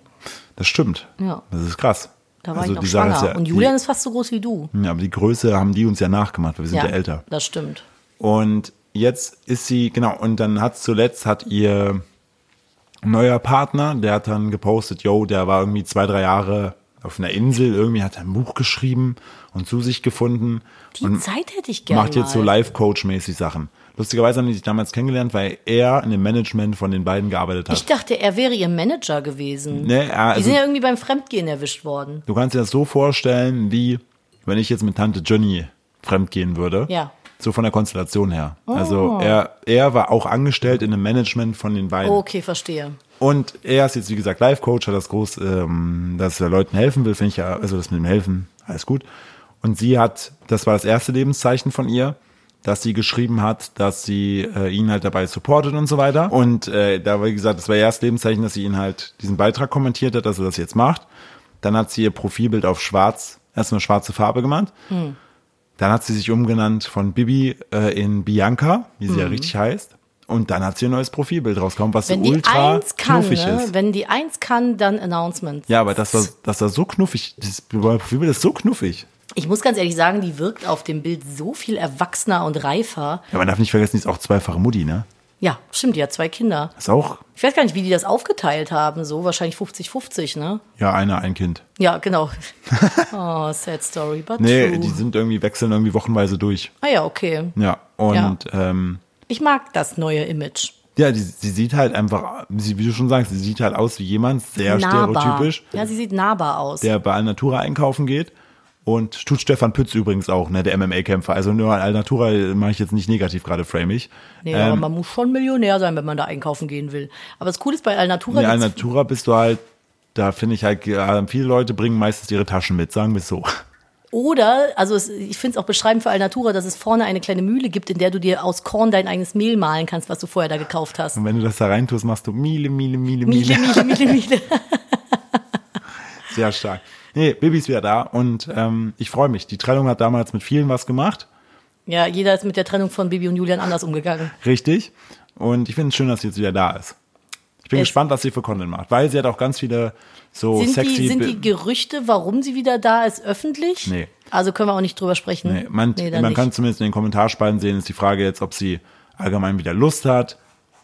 Speaker 1: Das stimmt.
Speaker 2: Ja.
Speaker 1: Das ist krass.
Speaker 2: Da war
Speaker 1: Also
Speaker 2: ich noch
Speaker 1: die
Speaker 2: schwanger.
Speaker 1: ja-
Speaker 2: Und Julian ist fast so groß wie du.
Speaker 1: die, ja, aber die Größe haben die uns ja nachgemacht, weil wir sind ja, älter.
Speaker 2: das stimmt.
Speaker 1: Und jetzt ist sie, genau, und dann hat zuletzt hat ihr neuer Partner, der hat dann gepostet, yo, der war irgendwie zwei, drei Jahre auf einer Insel, irgendwie hat er ein Buch geschrieben und zu sich gefunden
Speaker 2: Die
Speaker 1: und
Speaker 2: Zeit hätte ich gerne
Speaker 1: macht jetzt so. Life-Coach-mäßig Sachen. Lustigerweise haben die sich damals kennengelernt, weil er in dem Management von den beiden gearbeitet hat.
Speaker 2: Ich dachte, er wäre ihr Manager gewesen.
Speaker 1: Ne, er-
Speaker 2: die
Speaker 1: also-
Speaker 2: sind ja irgendwie beim Fremdgehen erwischt worden.
Speaker 1: Du kannst dir das so vorstellen, wie wenn ich jetzt mit Tante Jenny fremdgehen würde.
Speaker 2: Ja.
Speaker 1: So von der Konstellation her. Also er, er war auch angestellt in dem Management von den beiden.
Speaker 2: Okay, verstehe.
Speaker 1: Und er ist jetzt, wie gesagt, Life-Coach, hat das groß, ähm, dass er Leuten helfen will, finde ich ja, also das mit dem Helfen, alles gut. Und sie hat, das war das erste Lebenszeichen von ihr, dass sie geschrieben hat, dass sie äh, ihn halt dabei supportet und so weiter. Und äh, da war, wie gesagt, das war ihr erstes Lebenszeichen, dass sie ihn halt diesen Beitrag kommentiert hat, dass er das jetzt macht. Dann hat sie ihr Profilbild auf schwarz, erstmal schwarze Farbe gemacht. Dann hat sie sich umgenannt von Bibi äh, in Bianca, wie sie ja richtig heißt. Und dann hat sie ein neues Profilbild rausgekommen, was
Speaker 2: Wenn
Speaker 1: so ultra
Speaker 2: eins kann,
Speaker 1: knuffig
Speaker 2: ne?
Speaker 1: ist.
Speaker 2: wenn die eins kann, dann Announcements.
Speaker 1: Ja, aber das war, das war so knuffig. Das Profilbild ist so knuffig.
Speaker 2: Ich muss ganz ehrlich sagen, die wirkt auf dem Bild so viel erwachsener und reifer.
Speaker 1: Ja, man darf nicht vergessen, die ist auch zweifache Mutti, ne?
Speaker 2: Ja, stimmt, die hat zwei Kinder.
Speaker 1: Ist auch,
Speaker 2: Ich weiß gar nicht, wie die das aufgeteilt haben, so wahrscheinlich 50-50, ne?
Speaker 1: ja, einer, ein Kind.
Speaker 2: Ja, genau. Oh, sad story, but
Speaker 1: Nee,
Speaker 2: true.
Speaker 1: die sind irgendwie, wechseln irgendwie wochenweise durch.
Speaker 2: ah ja, okay.
Speaker 1: Ja, und ähm,
Speaker 2: Ich mag das neue Image.
Speaker 1: ja, die, sie sieht halt einfach, sie, wie du schon sagst, sie sieht halt aus wie jemand, sehr
Speaker 2: nahbar.
Speaker 1: stereotypisch,
Speaker 2: Ja, sie sieht nahbar aus.
Speaker 1: der bei Alnatura einkaufen geht. Und tut Stefan Pütz übrigens auch, ne, der MMA-Kämpfer. Also nur Alnatura mache ich jetzt nicht negativ gerade framig.
Speaker 2: nee, aber
Speaker 1: ähm,
Speaker 2: man muss schon Millionär sein, wenn man da einkaufen gehen will. Aber das Coole ist bei Alnatura,
Speaker 1: In
Speaker 2: gibt's-
Speaker 1: Alnatura bist du halt, da finde ich halt, äh, viele Leute bringen meistens ihre Taschen mit, sagen wir es so.
Speaker 2: Oder, also es, ich finde es auch beschreibend für Alnatura, dass es vorne eine kleine Mühle gibt, in der du dir aus Korn dein eigenes Mehl mahlen kannst, was du vorher da gekauft hast.
Speaker 1: Und wenn du das da reintust, machst du Miele, Miele, Miele, Miele.
Speaker 2: Miele, Miele, Miele, Miele.
Speaker 1: Sehr stark. Nee, Bibi ist wieder da und ähm, ich freue mich. Die Trennung hat damals mit vielen was gemacht,
Speaker 2: Ja, jeder ist mit der Trennung von Bibi und Julian anders umgegangen.
Speaker 1: richtig. Und ich finde es schön, dass sie jetzt wieder da ist. Ich bin
Speaker 2: Es-
Speaker 1: gespannt, was sie für Content macht, weil sie hat auch ganz viele so
Speaker 2: Sind,
Speaker 1: sexy.
Speaker 2: die, sind die Gerüchte, warum sie wieder da ist, öffentlich?
Speaker 1: Nee.
Speaker 2: Also können wir auch nicht drüber sprechen.
Speaker 1: Nee, man,
Speaker 2: Nee,
Speaker 1: man kann zumindest in den Kommentarspalten sehen, ist die Frage jetzt, ob sie allgemein wieder Lust hat.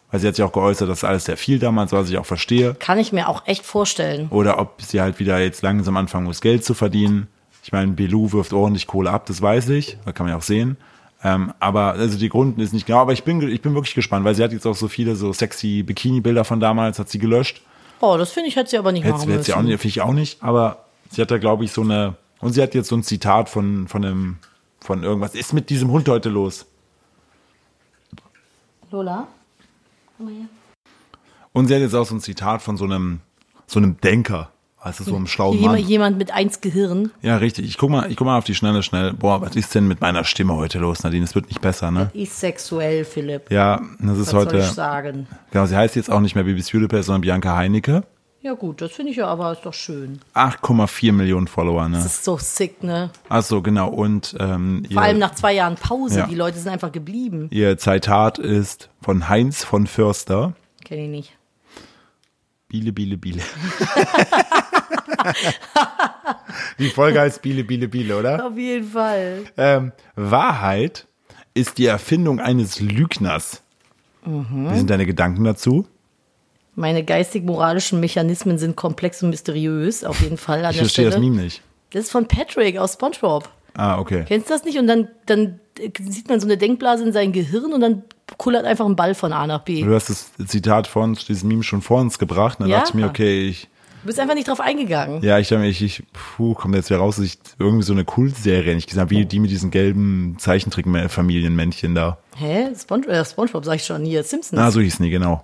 Speaker 1: Weil sie hat sich auch geäußert, dass alles sehr viel damals war, was ich auch verstehe.
Speaker 2: Kann ich mir auch echt vorstellen.
Speaker 1: Oder ob sie halt wieder jetzt langsam anfangen muss, Geld zu verdienen. Ich meine, Belou wirft ordentlich Kohle ab, das weiß ich. Da kann man ja auch sehen. Ähm, aber also die Grund ist nicht genau. Aber ich bin, ich bin wirklich gespannt, weil sie hat jetzt auch so viele so sexy Bikini-Bilder von damals, hat sie gelöscht.
Speaker 2: Oh, das finde ich, hätte sie aber nicht
Speaker 1: Hätte
Speaker 2: machen
Speaker 1: hätte
Speaker 2: müssen.
Speaker 1: sie auch nicht, finde ich auch nicht. Aber sie hat da, glaube ich, so eine. Und sie hat jetzt so ein Zitat von, von einem, von irgendwas. Ist mit diesem Hund heute los?
Speaker 2: Lola? Komm mal her.
Speaker 1: Und sie hat jetzt auch so ein Zitat von so einem, so einem Denker. Weißt du, so einem schlauen
Speaker 2: Jemand,
Speaker 1: Mann.
Speaker 2: jemand mit eins Gehirn.
Speaker 1: Ja, richtig. Ich guck mal, ich guck mal auf die Schnelle, schnell. Boah, was ist denn mit meiner Stimme heute los, Nadine? Es wird nicht besser, ne?
Speaker 2: Ist sexuell, Philipp.
Speaker 1: Ja, das ist
Speaker 2: Was soll
Speaker 1: heute.
Speaker 2: ich sagen?
Speaker 1: Genau, sie heißt jetzt auch nicht mehr Bibis Beauty sondern Bianca Heinecke.
Speaker 2: Ja gut, das finde ich ja aber ist doch schön.
Speaker 1: 8,4 Millionen Follower, ne?
Speaker 2: Das ist so sick, ne?
Speaker 1: Ach so, genau. Und ähm,
Speaker 2: Vor allem nach zwei Jahren Pause.
Speaker 1: Ja.
Speaker 2: Die Leute sind einfach geblieben.
Speaker 1: ihr Zitat ist von Heinz von Förster.
Speaker 2: Kenne ich nicht.
Speaker 1: Biele, Biele, Biele. Die Folge heißt Biele, Biele, Biele, oder?
Speaker 2: Auf jeden Fall.
Speaker 1: Ähm, Wahrheit ist die Erfindung eines Lügners.
Speaker 2: Mhm.
Speaker 1: Wie sind deine Gedanken dazu?
Speaker 2: Meine geistig-moralischen Mechanismen sind komplex und mysteriös, auf jeden Fall an
Speaker 1: Ich
Speaker 2: der
Speaker 1: verstehe
Speaker 2: Stelle.
Speaker 1: das Meme nicht.
Speaker 2: Das ist von Patrick aus SpongeBob.
Speaker 1: Ah, okay.
Speaker 2: Kennst du das nicht? Und dann, dann sieht man so eine Denkblase in sein Gehirn und dann kullert einfach ein Ball von A nach B.
Speaker 1: Du hast das Zitat von dieses Meme schon vor uns gebracht. Und dann
Speaker 2: Ja.
Speaker 1: dachte ich mir, okay, ich,
Speaker 2: Du bist einfach nicht drauf eingegangen.
Speaker 1: ja, ich, ich, ich puh, kommt jetzt wieder raus, dass ich irgendwie so eine Kultserie nicht gesehen habe, wie die mit diesen gelben Zeichentrickfamilienmännchen da.
Speaker 2: Hä? Spon äh, SpongeBob sag ich schon hier. Simpsons.
Speaker 1: Na, so hieß nie, genau.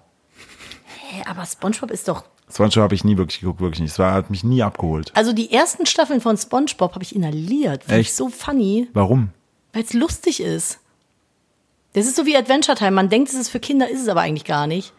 Speaker 2: Hä, aber SpongeBob ist doch.
Speaker 1: SpongeBob habe ich nie wirklich geguckt, wirklich nicht. Es war, hat mich nie abgeholt.
Speaker 2: Also die ersten Staffeln von SpongeBob habe ich inhaliert. Finde ich so funny,
Speaker 1: Warum?
Speaker 2: weil es lustig ist. Das ist so wie Adventure Time. Man denkt, es ist für Kinder, ist es aber eigentlich gar nicht.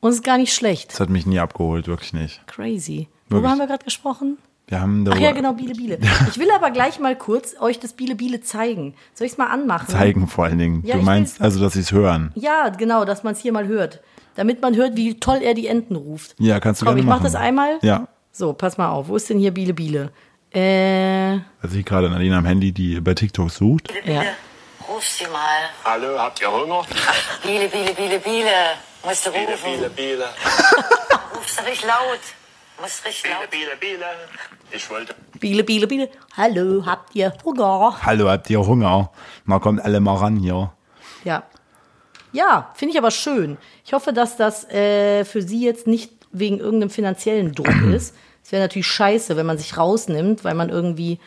Speaker 2: Und es ist gar nicht schlecht.
Speaker 1: Das hat mich nie abgeholt, wirklich nicht.
Speaker 2: Crazy. Worüber haben wir gerade gesprochen?
Speaker 1: Wir haben
Speaker 2: Ach
Speaker 1: darüber
Speaker 2: ja, genau, Biele Biele. Ich will aber gleich mal kurz euch das Biele Biele zeigen. Soll ich es mal anmachen?
Speaker 1: zeigen vor allen Dingen.
Speaker 2: Ja,
Speaker 1: du meinst also, dass sie es hören.
Speaker 2: Ja, genau, dass man es hier mal hört. Damit man hört, wie toll er die Enten ruft.
Speaker 1: Ja, kannst du
Speaker 2: Komm,
Speaker 1: gerne
Speaker 2: ich mach
Speaker 1: machen.
Speaker 2: das einmal.
Speaker 1: Ja.
Speaker 2: So, pass mal auf. Wo ist denn hier Biele Biele? Äh,
Speaker 1: Also ich gerade Nadine am Handy, die bei TikTok sucht.
Speaker 2: ja.
Speaker 3: Ruf sie mal.
Speaker 4: Hallo, habt ihr Hunger?
Speaker 3: Biele, Biele, Biele, Biele. Musst du
Speaker 4: Biele,
Speaker 3: rufen.
Speaker 4: Biele, Biele.
Speaker 3: Rufst du richtig laut. Musst richtig
Speaker 4: Biele,
Speaker 3: laut.
Speaker 4: Biele, Biele. Ich wollte.
Speaker 2: Biele Biele Biele. Hallo, habt ihr Hunger?
Speaker 1: Hallo, habt ihr Hunger? Mal kommt alle mal ran hier.
Speaker 2: Ja. Ja, finde ich aber schön. Ich hoffe, dass das äh, für Sie jetzt nicht wegen irgendeinem finanziellen Druck ist. Es wäre natürlich scheiße, wenn man sich rausnimmt, weil man irgendwie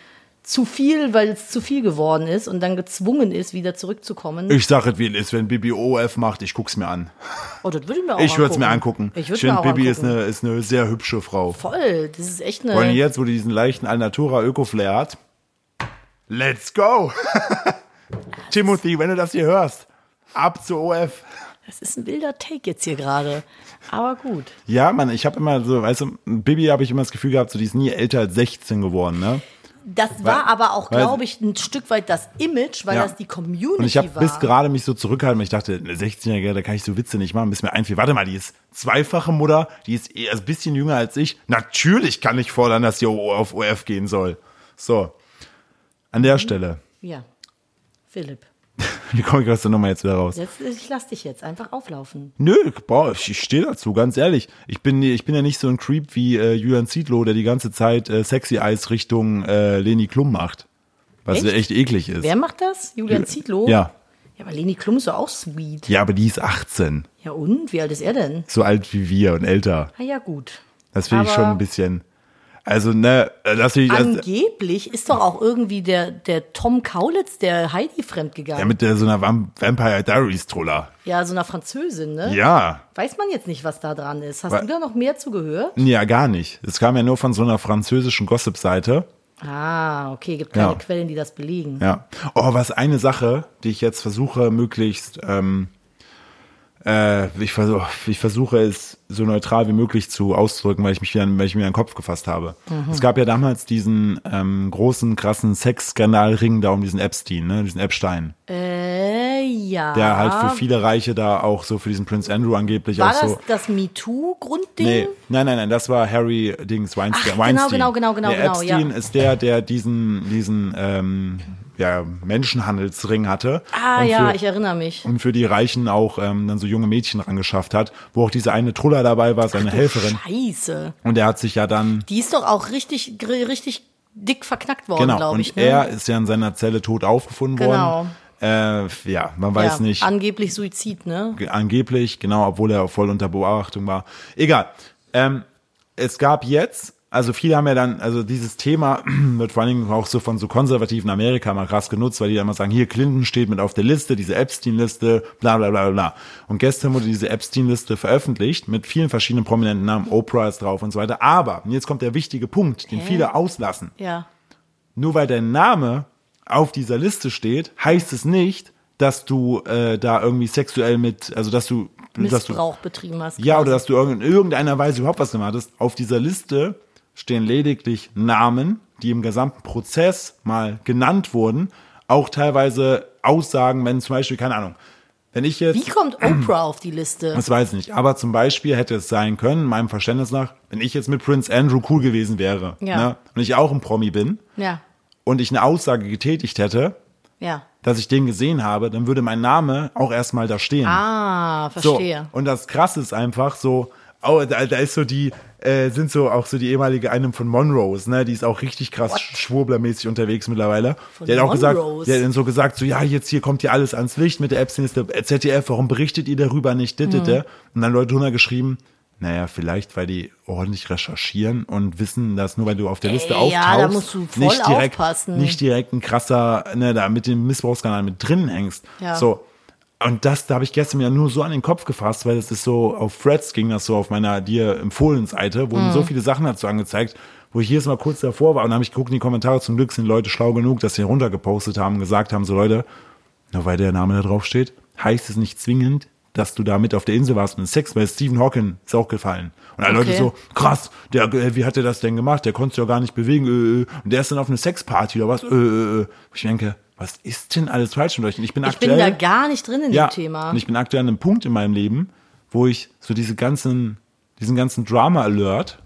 Speaker 2: zu viel, weil es zu viel geworden ist und dann gezwungen ist, wieder zurückzukommen.
Speaker 1: Ich sag es, wie es ist, wenn Bibi OF macht, ich guck's mir an.
Speaker 2: oh, das würde ich mir auch
Speaker 1: Ich würde es mir angucken.
Speaker 2: Ich würde
Speaker 1: finde, Bibi ist eine, ist eine sehr hübsche Frau.
Speaker 2: Voll, das ist echt eine...
Speaker 1: jetzt, wo die diesen leichten Alnatura Öko-Flair hat. Let's go! Timothy, wenn du das hier hörst, ab zu OF.
Speaker 2: Das ist ein wilder Take jetzt hier gerade. Aber gut.
Speaker 1: Ja, Mann, ich habe immer so, weißt du, Bibi habe ich immer das Gefühl gehabt, so die ist nie älter als 16 geworden, ne?
Speaker 2: Das war aber auch,
Speaker 1: weil-
Speaker 2: glaube ich, ein Stück weit das Image, weil
Speaker 1: Ja.
Speaker 2: das die Community
Speaker 1: Und ich habe bis gerade mich so zurückgehalten, weil ich dachte, eine 16-Jährige, da kann ich so Witze nicht machen, bis mir einfiel, warte mal, die ist zweifache Mutter, die ist eher ein bisschen jünger als ich. Natürlich kann ich fordern, dass die auf OF gehen soll. So. An der Stelle.
Speaker 2: ja. Philipp,
Speaker 1: Wie komme ich aus der Nummer jetzt wieder raus?
Speaker 2: jetzt, ich lass dich jetzt einfach auflaufen.
Speaker 1: Nö, boah, ich, stehe dazu, ganz ehrlich. Ich bin, ich bin ja nicht so ein Creep wie äh, Julian Zietlow, der die ganze Zeit äh, Sexy Eyes Richtung äh, Leni Klum macht. Was
Speaker 2: Echt?
Speaker 1: echt eklig ist.
Speaker 2: Wer macht das? Julian Zietlow?
Speaker 1: Ja.
Speaker 2: Ja, aber Leni Klum ist doch auch sweet.
Speaker 1: Ja, aber die ist 18.
Speaker 2: Ja und? Wie alt ist er denn?
Speaker 1: So alt wie wir und älter.
Speaker 2: Ah ja, gut.
Speaker 1: Das finde ich schon ein bisschen. Also, ne, das finde ich. Das,
Speaker 2: Angeblich ist doch auch irgendwie der, der Tom Kaulitz, der Heidi fremdgegangen.
Speaker 1: ja, mit der, so einer Vamp Vampire Diaries Troller.
Speaker 2: Ja, so einer Französin, ne?
Speaker 1: Ja.
Speaker 2: Weiß man jetzt nicht, was da dran ist. Hast
Speaker 1: Wa-
Speaker 2: du da noch mehr zugehört?
Speaker 1: Ja, gar nicht. Es kam ja nur von so einer französischen Gossip-Seite.
Speaker 2: Ah, okay, gibt keine
Speaker 1: Ja.
Speaker 2: Quellen, die das belegen.
Speaker 1: Ja. Oh, was eine Sache, die ich jetzt versuche, möglichst, ähm, äh, ich, versuch, ich versuche es so neutral wie möglich zu ausdrücken, weil ich mich wieder, weil ich mir in den Kopf gefasst habe. Es gab ja damals diesen ähm, großen, krassen Sexskandalring da um diesen Epstein, ne, diesen Epstein.
Speaker 2: Äh, ja.
Speaker 1: Der halt für viele Reiche da auch so für diesen Prince Andrew angeblich
Speaker 2: War
Speaker 1: auch
Speaker 2: das
Speaker 1: so.
Speaker 2: das MeToo-Grundding?
Speaker 1: Nee, nein, nein, nein, das war Harry Dings Weinstein.
Speaker 2: Ach, genau,
Speaker 1: Weinstein.
Speaker 2: genau, genau, genau,
Speaker 1: Der
Speaker 2: genau,
Speaker 1: Epstein
Speaker 2: ja.
Speaker 1: ist der, der diesen, diesen ähm, ja, Menschenhandelsring hatte.
Speaker 2: Ah
Speaker 1: und
Speaker 2: ja,
Speaker 1: für,
Speaker 2: ich erinnere mich.
Speaker 1: und für die Reichen auch ähm, dann so junge Mädchen rangeschafft hat, wo auch diese eine Truller dabei war, seine Helferin.
Speaker 2: Scheiße.
Speaker 1: Und er hat sich ja dann
Speaker 2: Die ist doch auch richtig, richtig dick verknackt worden,
Speaker 1: Genau,
Speaker 2: glaube
Speaker 1: und
Speaker 2: ich. Ne?
Speaker 1: er ist ja in seiner Zelle tot aufgefunden
Speaker 2: Genau.
Speaker 1: worden. Äh, ja, man weiß
Speaker 2: ja,
Speaker 1: nicht.
Speaker 2: Angeblich Suizid, ne?
Speaker 1: Ge- angeblich, genau, obwohl er voll unter Beobachtung war. Egal. Ähm, es gab jetzt, also viele haben ja dann, also dieses Thema wird vor allen Dingen auch so von so konservativen Amerika mal krass genutzt, weil die dann immer sagen, hier Clinton steht mit auf der Liste, diese Epstein-Liste, bla bla bla bla. Und gestern wurde diese Epstein-Liste veröffentlicht mit vielen verschiedenen prominenten Namen, Oprah ist drauf und so weiter. Aber, und jetzt kommt der wichtige Punkt, den
Speaker 2: Hä?
Speaker 1: viele auslassen.
Speaker 2: Ja.
Speaker 1: Nur weil dein Name auf dieser Liste steht, heißt es nicht, dass du äh, da irgendwie sexuell mit, also dass du, dass du
Speaker 2: Missbrauch betrieben hast.
Speaker 1: ja,
Speaker 2: quasi.
Speaker 1: oder dass du in irgendeiner Weise überhaupt was gemacht hast. Auf dieser Liste stehen lediglich Namen, die im gesamten Prozess mal genannt wurden. Auch teilweise Aussagen, wenn zum Beispiel, keine Ahnung, wenn ich jetzt.
Speaker 2: Wie kommt Oprah auf die Liste?
Speaker 1: Das weiß ich nicht. Aber zum Beispiel hätte es sein können, meinem Verständnis nach, wenn ich jetzt mit Prince Andrew cool gewesen wäre
Speaker 2: Ja.
Speaker 1: ne, und ich auch ein Promi bin
Speaker 2: Ja,
Speaker 1: und ich eine Aussage getätigt hätte,
Speaker 2: ja.
Speaker 1: dass ich den gesehen habe, dann würde mein Name auch erstmal da stehen.
Speaker 2: Ah,
Speaker 1: so.
Speaker 2: verstehe.
Speaker 1: Und das Krasse ist einfach so, oh, da, da ist so die, äh, sind so auch so die ehemalige einem von Monrose, ne? Die ist auch richtig krass schwurblermäßig unterwegs mittlerweile.
Speaker 2: Von
Speaker 1: die hat auch gesagt, die hat dann so gesagt, so ja, jetzt hier kommt hier alles ans Licht mit der Epstein-Liste, ZDF, warum berichtet ihr darüber nicht? Dit, dit, dit.
Speaker 2: Mhm.
Speaker 1: Und dann Leute drunter geschrieben, naja, vielleicht, weil die ordentlich recherchieren und wissen, dass nur weil du auf der Liste
Speaker 2: Ey,
Speaker 1: auftauchst,
Speaker 2: ja, da musst du voll
Speaker 1: nicht direkt,
Speaker 2: aufpassen.
Speaker 1: nicht direkt ein krasser, ne, da mit dem Missbrauchskanal mit drin hängst.
Speaker 2: Ja.
Speaker 1: So. Und das, da habe ich gestern mir nur so an den Kopf gefasst, weil es ist so, auf Threads ging das so auf meiner dir empfohlen Seite, wurden
Speaker 2: Mhm.
Speaker 1: so viele Sachen dazu angezeigt, wo ich jedes Mal kurz davor war und habe ich geguckt in die Kommentare, zum Glück sind Leute schlau genug, dass sie runtergepostet haben, gesagt haben, so Leute, nur weil der Name da drauf steht, heißt es nicht zwingend, dass du da mit auf der Insel warst und Sex, weil Stephen Hawking ist auch gefallen. Und alle
Speaker 2: Okay.
Speaker 1: Leute so, krass, der, äh, wie hat der das denn gemacht? Der konnte sich ja gar nicht bewegen. Äh, äh. und der ist dann auf eine Sexparty oder was? Äh, äh, äh. Ich denke, was ist denn alles falsch mit euch? Und ich bin
Speaker 2: Ich
Speaker 1: aktuell
Speaker 2: bin da gar nicht drin in
Speaker 1: ja,
Speaker 2: dem Thema.
Speaker 1: Und ich bin aktuell an einem Punkt in meinem Leben, wo ich so diese ganzen, diesen ganzen Drama-Alert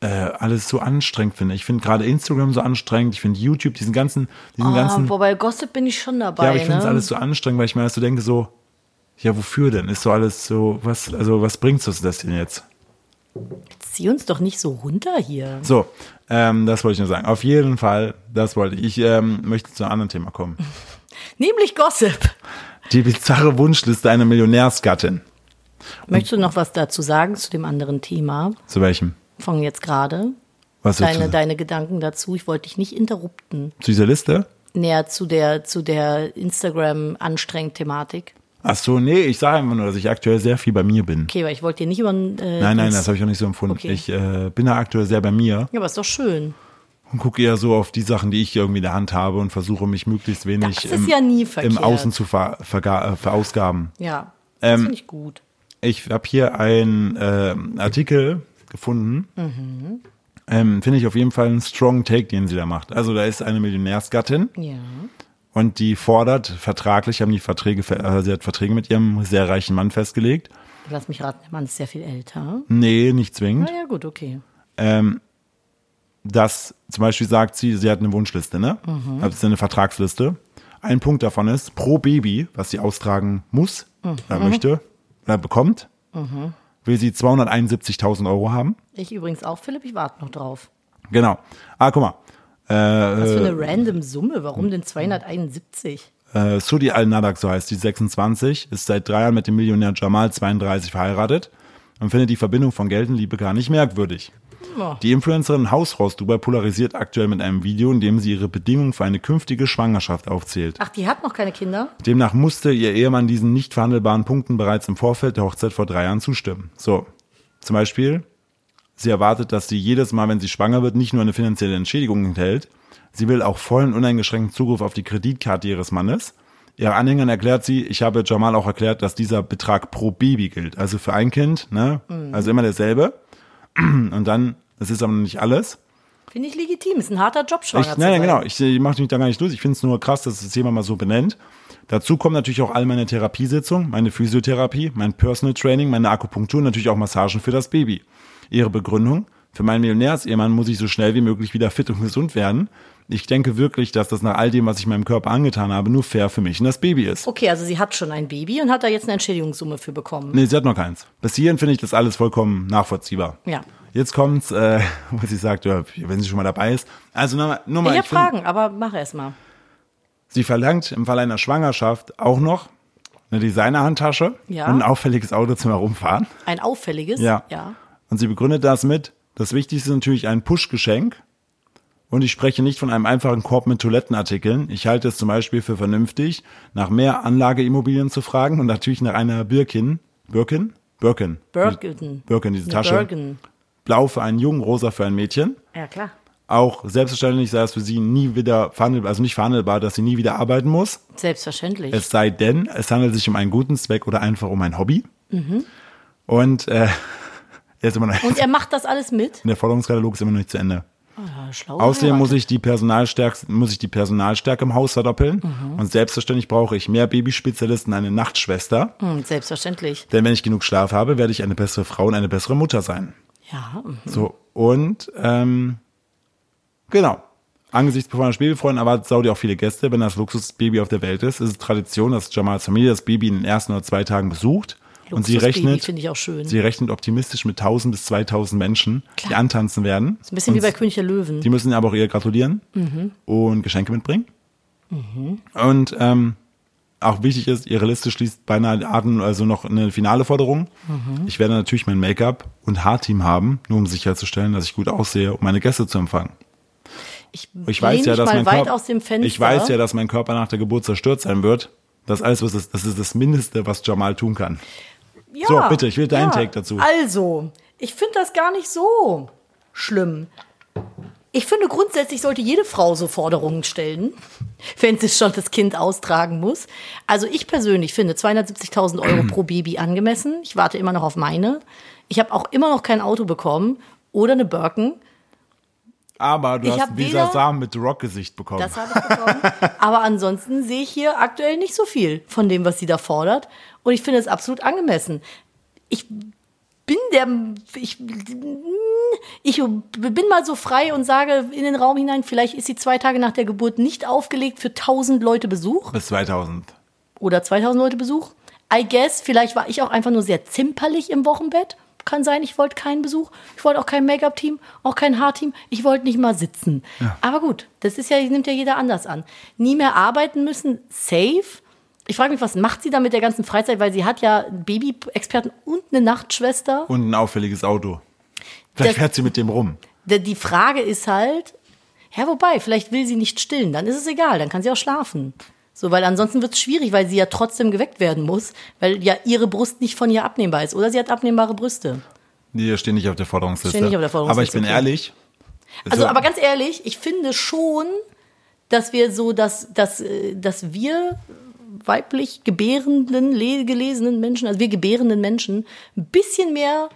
Speaker 1: äh, alles so anstrengend finde. Ich finde gerade Instagram so anstrengend, ich finde YouTube, diesen ganzen, diesen
Speaker 2: Ah,
Speaker 1: ganzen,
Speaker 2: wobei Gossip bin ich schon dabei.
Speaker 1: ja, aber ich finde es
Speaker 2: ne?
Speaker 1: alles so anstrengend, weil ich mir erst so denke, so, ja, wofür denn? Ist so alles so, was, also was bringt uns das denn jetzt?
Speaker 2: Zieh uns doch nicht so runter hier.
Speaker 1: So, ähm, das wollte ich nur sagen. Auf jeden Fall, das wollte ich. Ich ähm, möchte zu einem anderen Thema kommen.
Speaker 2: Nämlich Gossip.
Speaker 1: Die bizarre Wunschliste einer Millionärsgattin.
Speaker 2: Möchtest du noch was dazu sagen zu dem anderen Thema
Speaker 1: Zu welchem?
Speaker 2: von jetzt gerade?
Speaker 1: Was
Speaker 2: Deine, deine Gedanken dazu. Ich wollte dich nicht interrupten.
Speaker 1: zu dieser Liste?
Speaker 2: Näher zu der, zu der Instagram-Anstrengend-Thematik.
Speaker 1: Ach so, nee, ich sage einfach nur, dass ich aktuell sehr viel bei mir bin.
Speaker 2: Okay, weil ich wollte dir nicht über. Äh,
Speaker 1: Nein, nein, das habe ich auch nicht so empfunden.
Speaker 2: Okay.
Speaker 1: Ich äh, bin da aktuell sehr bei mir
Speaker 2: Ja, aber ist doch schön.
Speaker 1: und gucke eher so auf die Sachen, die ich irgendwie in der Hand habe und versuche mich möglichst wenig im,
Speaker 2: ja
Speaker 1: im. Außen zu ver, verga, äh, verausgaben.
Speaker 2: Ja, das
Speaker 1: Ähm,
Speaker 2: finde ich gut.
Speaker 1: Ich habe hier einen ähm, Artikel gefunden.
Speaker 2: Mhm.
Speaker 1: Ähm, Finde ich auf jeden Fall einen strong Take, den sie da macht. Also da ist eine Millionärsgattin
Speaker 2: Ja.
Speaker 1: Und die fordert vertraglich, haben die Verträge, ver- äh, sie hat Verträge mit ihrem sehr reichen Mann festgelegt.
Speaker 2: Lass mich raten, der Mann ist sehr viel älter.
Speaker 1: Nee, nicht zwingend.
Speaker 2: Na ja, gut, okay.
Speaker 1: ähm, dass zum Beispiel sagt sie, sie hat eine Wunschliste, ne?
Speaker 2: Mhm.
Speaker 1: Also es ist eine Vertragsliste. Ein Punkt davon ist, pro Baby, was sie austragen muss,
Speaker 2: Mhm.
Speaker 1: oder möchte, oder bekommt, will sie 271.000 Euro haben.
Speaker 2: Ich übrigens auch, Philipp, ich warte noch drauf.
Speaker 1: Genau. Ah, guck mal.
Speaker 2: Was für
Speaker 1: Äh,
Speaker 2: eine random Summe, warum denn 271?
Speaker 1: äh, Sudi Al-Nadak, so heißt die 26, ist seit drei Jahren mit dem Millionär Jamal 32 verheiratet und findet die Verbindung von Geld und Liebe gar nicht merkwürdig.
Speaker 2: Ja.
Speaker 1: Die Influencerin Hausfrau Dubai polarisiert aktuell mit einem Video, in dem sie ihre Bedingungen für eine künftige Schwangerschaft aufzählt.
Speaker 2: Ach, die hat noch keine Kinder?
Speaker 1: Demnach musste ihr Ehemann diesen nicht verhandelbaren Punkten bereits im Vorfeld der Hochzeit vor drei Jahren zustimmen. So, zum Beispiel, sie erwartet, dass sie jedes Mal, wenn sie schwanger wird, nicht nur eine finanzielle Entschädigung enthält, sie will auch vollen uneingeschränkten Zugriff auf die Kreditkarte ihres Mannes. Ihre Anhängern erklärt sie, ich habe Jamal auch erklärt, dass dieser Betrag pro Baby gilt. Also für ein Kind, ne? Also immer derselbe. Und dann, das ist aber nicht alles.
Speaker 2: Finde ich legitim, ist ein harter Job, schwanger
Speaker 1: Ich,
Speaker 2: zu
Speaker 1: nein, nein, genau. Ich, ich mache mich da gar nicht los. Ich finde es nur krass, dass es jemand mal so benennt. Dazu kommen natürlich auch all meine Therapiesitzungen, meine Physiotherapie, mein Personal Training, meine Akupunktur und natürlich auch Massagen für das Baby. Ihre Begründung? Für meinen Millionärsehemann muss ich so schnell wie möglich wieder fit und gesund werden. Ich denke wirklich, dass das nach all dem, was ich meinem Körper angetan habe, nur fair für mich und das Baby ist.
Speaker 2: Okay, also sie hat schon ein Baby und hat da jetzt eine Entschädigungssumme für bekommen.
Speaker 1: Nee, sie hat noch keins. Bis hierhin finde ich das alles vollkommen nachvollziehbar.
Speaker 2: Ja.
Speaker 1: Jetzt kommt's, äh, wo sie sagt, ja, wenn sie schon mal dabei ist. Also nur mal, nur mal
Speaker 2: Ich habe
Speaker 1: find-
Speaker 2: Fragen, aber mach erst mal.
Speaker 1: Sie verlangt im Fall einer Schwangerschaft auch noch eine Designerhandtasche
Speaker 2: Ja.
Speaker 1: und ein auffälliges Auto zum Herumfahren.
Speaker 2: Ein auffälliges?
Speaker 1: Ja.
Speaker 2: Ja.
Speaker 1: Und sie begründet das mit, das Wichtigste ist natürlich ein Push-Geschenk. Und ich spreche nicht von einem einfachen Korb mit Toilettenartikeln. Ich halte es zum Beispiel für vernünftig, nach mehr Anlageimmobilien zu fragen und natürlich nach einer Birkin. Birkin? Birkin.
Speaker 2: Birkin.
Speaker 1: Birkin, diese Tasche.
Speaker 2: Birkin.
Speaker 1: Blau für einen Jungen, rosa für ein Mädchen.
Speaker 2: Ja, klar.
Speaker 1: Auch selbstverständlich sei es für sie nie wieder verhandelbar, also nicht verhandelbar, dass sie nie wieder arbeiten muss.
Speaker 2: Selbstverständlich.
Speaker 1: Es sei denn, es handelt sich um einen guten Zweck oder einfach um ein Hobby. Und äh, er ist immer noch,
Speaker 2: Mhm. und er macht das alles mit?
Speaker 1: der Forderungskatalog ist immer noch nicht zu Ende.
Speaker 2: Ah, schlau
Speaker 1: Außerdem muss ich die Personalstärke, muss ich die Personalstärke im Haus verdoppeln.
Speaker 2: Mhm.
Speaker 1: Und selbstverständlich brauche ich mehr Babyspezialisten, eine Nachtschwester.
Speaker 2: Hm, selbstverständlich.
Speaker 1: Denn wenn ich genug Schlaf habe, werde ich eine bessere Frau und eine bessere Mutter sein.
Speaker 2: Ja. mhm.
Speaker 1: So, und ähm, genau. Angesichts bevorstehender Babyfreunden erwartet Saudi auch viele Gäste. Wenn das Luxusbaby auf der Welt ist, ist es Tradition, dass Jamals Familie das Baby in den ersten oder zwei Tagen besucht. Und sie rechnet,
Speaker 2: finde ich auch schön.
Speaker 1: sie rechnet optimistisch mit 1000 bis 2000 Menschen, die
Speaker 2: Klar.
Speaker 1: antanzen werden.
Speaker 2: Ist ein bisschen
Speaker 1: und
Speaker 2: wie bei König der Löwen.
Speaker 1: die müssen aber auch ihr gratulieren und Geschenke mitbringen. Und ähm, auch wichtig ist, ihre Liste schließt beinahe Arten, also noch eine finale Forderung. Ich werde natürlich mein Make-up und Haarteam haben, nur um sicherzustellen, dass ich gut aussehe, um meine Gäste zu empfangen.
Speaker 2: Ich,
Speaker 1: Ich weiß ja, dass
Speaker 2: mal
Speaker 1: mein
Speaker 2: weit
Speaker 1: Körper,
Speaker 2: aus dem Fenster.
Speaker 1: ich weiß ja, dass mein Körper nach der Geburt zerstört sein wird. Das alles, was ist, das ist das Mindeste, was Jamal tun kann.
Speaker 2: Ja,
Speaker 1: So, bitte, ich will deinen Take dazu.
Speaker 2: Also, ich finde das gar nicht so schlimm. Ich finde, grundsätzlich sollte jede Frau so Forderungen stellen, wenn sie schon das Kind austragen muss. Also ich persönlich finde 270.000 Euro pro Baby angemessen. Ich warte immer noch auf meine. Ich habe auch immer noch kein Auto bekommen oder eine Birken.
Speaker 1: Aber du
Speaker 2: Ich
Speaker 1: hast Visa Sam mit Rock-Gesicht bekommen.
Speaker 2: Das habe ich bekommen. Aber ansonsten sehe ich hier aktuell nicht so viel von dem, was sie da fordert. Und ich finde es absolut angemessen. Ich bin der, ich, ich bin mal so frei und sage in den Raum hinein, vielleicht ist sie zwei Tage nach der Geburt nicht aufgelegt für 1000 Leute Besuch
Speaker 1: Bis 2000.
Speaker 2: oder 2000 Leute Besuch. I guess, vielleicht war ich auch einfach nur sehr zimperlich im Wochenbett. Kann sein, ich wollte keinen Besuch. Ich wollte auch kein Make-up-Team, auch kein Haarteam. Ich wollte nicht mal sitzen. Aber gut, das ist ja, nimmt ja jeder anders an. Nie mehr arbeiten müssen, safe. Ich frage mich, was macht sie da mit der ganzen Freizeit? Weil sie hat ja einen Baby-Experten und eine Nachtschwester.
Speaker 1: Und ein auffälliges Auto. Vielleicht
Speaker 2: Das-
Speaker 1: fährt sie mit dem rum.
Speaker 2: Die Frage ist halt, ja, wobei, vielleicht will sie nicht stillen, dann ist es egal, dann kann sie auch schlafen. So, weil ansonsten wird es schwierig, weil sie ja trotzdem geweckt werden muss, weil ja ihre Brust nicht von ihr abnehmbar ist. Oder sie hat abnehmbare Brüste.
Speaker 1: Die stehen nicht auf der Forderungsliste.
Speaker 2: Stehen nicht auf der Forderungsliste,
Speaker 1: Aber ich bin
Speaker 2: okay.
Speaker 1: ehrlich.
Speaker 2: Also,
Speaker 1: so-
Speaker 2: aber ganz ehrlich, ich finde schon, dass wir so, dass, dass, äh, dass wir weiblich gebärenden, le- gelesenen Menschen, also wir gebärenden Menschen, ein bisschen mehr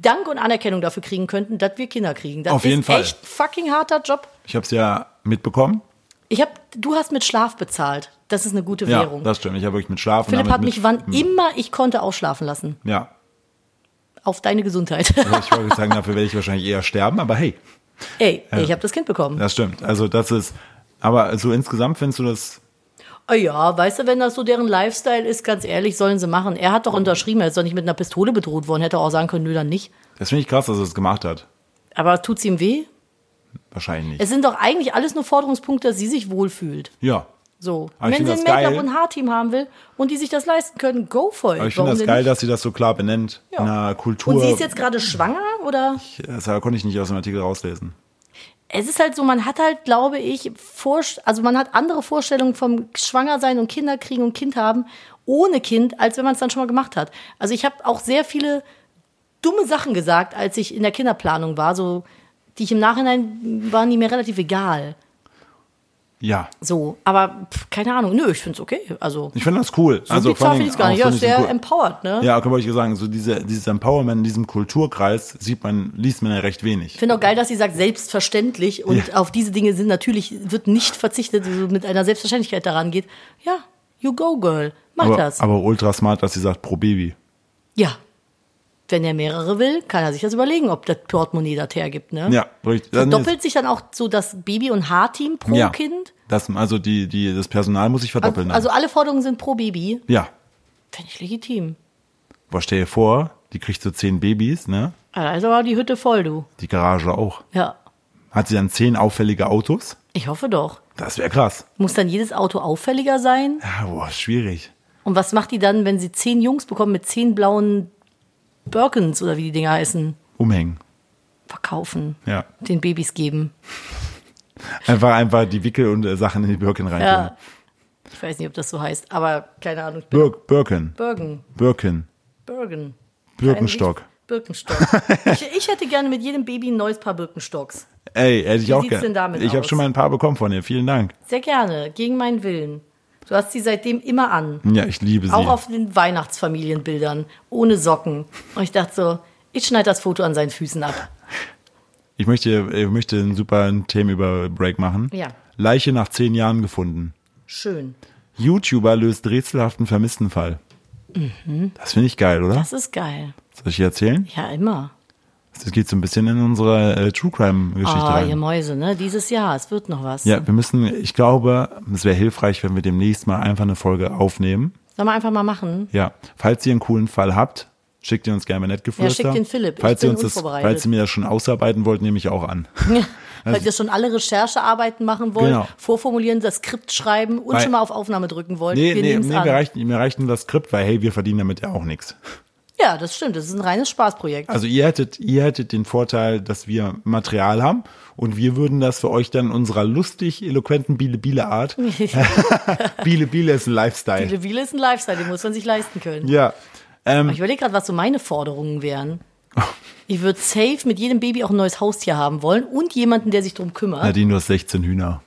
Speaker 2: Dank und Anerkennung dafür kriegen könnten, dass wir Kinder kriegen. Das
Speaker 1: Auf jeden
Speaker 2: ist
Speaker 1: Fall.
Speaker 2: echt ein fucking harter Job.
Speaker 1: Ich habe es ja mitbekommen.
Speaker 2: Ich hab, du hast mit Schlaf bezahlt. Das ist eine gute
Speaker 1: Ja,
Speaker 2: Währung.
Speaker 1: das stimmt. Ich habe wirklich mit Schlaf
Speaker 2: Philipp hat mich wann immer ich konnte ausschlafen lassen.
Speaker 1: Ja.
Speaker 2: Auf deine Gesundheit.
Speaker 1: Also ich wollte sagen, dafür werde ich wahrscheinlich eher sterben, aber hey,
Speaker 2: Ey, ich habe das Kind bekommen.
Speaker 1: das stimmt. Also das ist. Aber so insgesamt findest du das.
Speaker 2: Oh ja, weißt du, wenn das so deren Lifestyle ist, ganz ehrlich, sollen sie machen. Er hat doch unterschrieben, er ist doch nicht mit einer Pistole bedroht worden, hätte auch sagen können, nö, dann nicht.
Speaker 1: Das finde ich krass, dass er es gemacht hat.
Speaker 2: Aber tut's ihm weh?
Speaker 1: Wahrscheinlich nicht.
Speaker 2: Es sind doch eigentlich alles nur Forderungspunkte, dass sie sich wohlfühlt.
Speaker 1: ja.
Speaker 2: So.
Speaker 1: Aber ich
Speaker 2: wenn sie ein Make-up und ein Haarteam haben will und die sich das leisten können, go for it.
Speaker 1: Aber ich finde das geil,
Speaker 2: nicht?
Speaker 1: dass sie das so klar benennt.
Speaker 2: Ja.
Speaker 1: In einer Kultur.
Speaker 2: Und sie ist jetzt gerade schwanger oder?
Speaker 1: das konnte ich nicht aus dem Artikel rauslesen.
Speaker 2: Es ist halt so, man hat halt, glaube ich, Vorst also man hat andere Vorstellungen vom Schwangersein und Kinderkriegen und Kind haben ohne Kind, als wenn man es dann schon mal gemacht hat. Also ich habe auch sehr viele dumme Sachen gesagt, als ich in der Kinderplanung war, so die ich im Nachhinein waren die mir relativ egal.
Speaker 1: Ja.
Speaker 2: So, aber pff, keine Ahnung, nö, ich find's okay. Also
Speaker 1: Ich finde das cool.
Speaker 2: so
Speaker 1: also
Speaker 2: bizarr finde ich gar nicht. Ja, sehr
Speaker 1: Kul-
Speaker 2: empowered, ne?
Speaker 1: Ja, kann man euch sagen, so diese, dieses Empowerment in diesem Kulturkreis sieht man, liest man ja recht wenig.
Speaker 2: Ich finde auch geil, dass sie sagt, selbstverständlich. Und
Speaker 1: Ja.
Speaker 2: auf diese Dinge sind natürlich, wird nicht verzichtet, so mit einer Selbstverständlichkeit daran geht. Ja, You go, girl. Mach
Speaker 1: aber,
Speaker 2: das.
Speaker 1: aber ultra smart, dass sie sagt pro Baby.
Speaker 2: ja. Wenn er mehrere will, kann er sich das überlegen, ob das Portemonnaie das hergibt, ne?
Speaker 1: Ja, richtig.
Speaker 2: Doppelt sich dann auch so das Baby- und Haarteam pro
Speaker 1: ja,
Speaker 2: Kind?
Speaker 1: Das, also die, die, das Personal muss sich verdoppeln.
Speaker 2: Also, also alle Forderungen sind pro Baby.
Speaker 1: ja.
Speaker 2: Finde ich legitim.
Speaker 1: Boah, stell dir vor, die kriegt so zehn Babys, ne?
Speaker 2: Also war die Hütte voll, du.
Speaker 1: Die Garage auch.
Speaker 2: Ja.
Speaker 1: Hat sie dann zehn auffällige Autos?
Speaker 2: Ich hoffe doch.
Speaker 1: Das wäre krass.
Speaker 2: Muss dann jedes Auto auffälliger sein?
Speaker 1: Ja, boah, schwierig.
Speaker 2: Und was macht die dann, wenn sie zehn Jungs bekommen mit zehn blauen Birkens oder wie die Dinger heißen?
Speaker 1: Umhängen.
Speaker 2: Verkaufen.
Speaker 1: Ja.
Speaker 2: Den Babys geben.
Speaker 1: Einfach, einfach die Wickel und äh, Sachen in die Birken rein.
Speaker 2: Ja. Ich weiß nicht, ob das so heißt, aber keine Ahnung.
Speaker 1: Bir Birken.
Speaker 2: Birken.
Speaker 1: Birken.
Speaker 2: Birken.
Speaker 1: Birkenstock.
Speaker 2: Birkenstock. ich, ich hätte gerne mit jedem Baby ein neues Paar Birkenstocks.
Speaker 1: Ey, hätte ich
Speaker 2: Wie
Speaker 1: auch gerne. Ich habe schon mal ein paar bekommen von dir. Vielen Dank.
Speaker 2: Sehr gerne, gegen meinen Willen. Du hast sie seitdem immer an.
Speaker 1: Ja, ich liebe sie.
Speaker 2: Auch auf den Weihnachtsfamilienbildern. Ohne Socken. Und ich dachte so, ich schneide das Foto an seinen Füßen ab.
Speaker 1: Ich möchte, ich möchte einen super Themenüberbreak machen.
Speaker 2: Ja.
Speaker 1: Leiche nach zehn Jahren gefunden.
Speaker 2: Schön.
Speaker 1: YouTuber löst rätselhaften Vermisstenfall. Das finde ich geil, oder?
Speaker 2: Das ist geil.
Speaker 1: Soll ich dir erzählen?
Speaker 2: Ja, immer.
Speaker 1: Das geht so ein bisschen in unsere äh, True Crime Geschichte
Speaker 2: Ah, ihr
Speaker 1: rein.
Speaker 2: Mäuse, ne? Dieses Jahr, es wird noch was.
Speaker 1: Ja, wir müssen, ich glaube, es wäre hilfreich, wenn wir demnächst mal einfach eine Folge aufnehmen.
Speaker 2: Sollen wir einfach mal machen?
Speaker 1: Ja, falls ihr einen coolen Fall habt, schickt ihr uns gerne Nettgeflüster.
Speaker 2: Ja, schickt den Philipp.
Speaker 1: Falls ihr uns das, falls ihr mir das schon ausarbeiten wollt, nehme ich auch an.
Speaker 2: Falls ihr schon alle Recherchearbeiten machen wollt,
Speaker 1: Genau.
Speaker 2: vorformulieren, das Skript schreiben und
Speaker 1: Weil-
Speaker 2: schon mal auf Aufnahme drücken wollt.
Speaker 1: Nee,
Speaker 2: wir
Speaker 1: nee, nee,
Speaker 2: an.
Speaker 1: mir reicht, mir reicht nur das Skript, weil hey, wir verdienen damit ja auch nichts.
Speaker 2: Ja, das stimmt. Das ist ein reines Spaßprojekt.
Speaker 1: Also ihr hättet, ihr hättet den Vorteil, dass wir Material haben und wir würden das für euch dann in unserer lustig eloquenten Biele-Biele-Art. Biele-Biele ist ein Lifestyle.
Speaker 2: Die Wiele ist ein Lifestyle, den muss man sich leisten können.
Speaker 1: Ja. Ähm,
Speaker 2: Ich überlege gerade, was so meine Forderungen wären. Ich würde safe mit jedem Baby auch ein neues Haustier haben wollen und jemanden, der sich drum kümmert.
Speaker 1: Nadine, du hast 16 Hühner.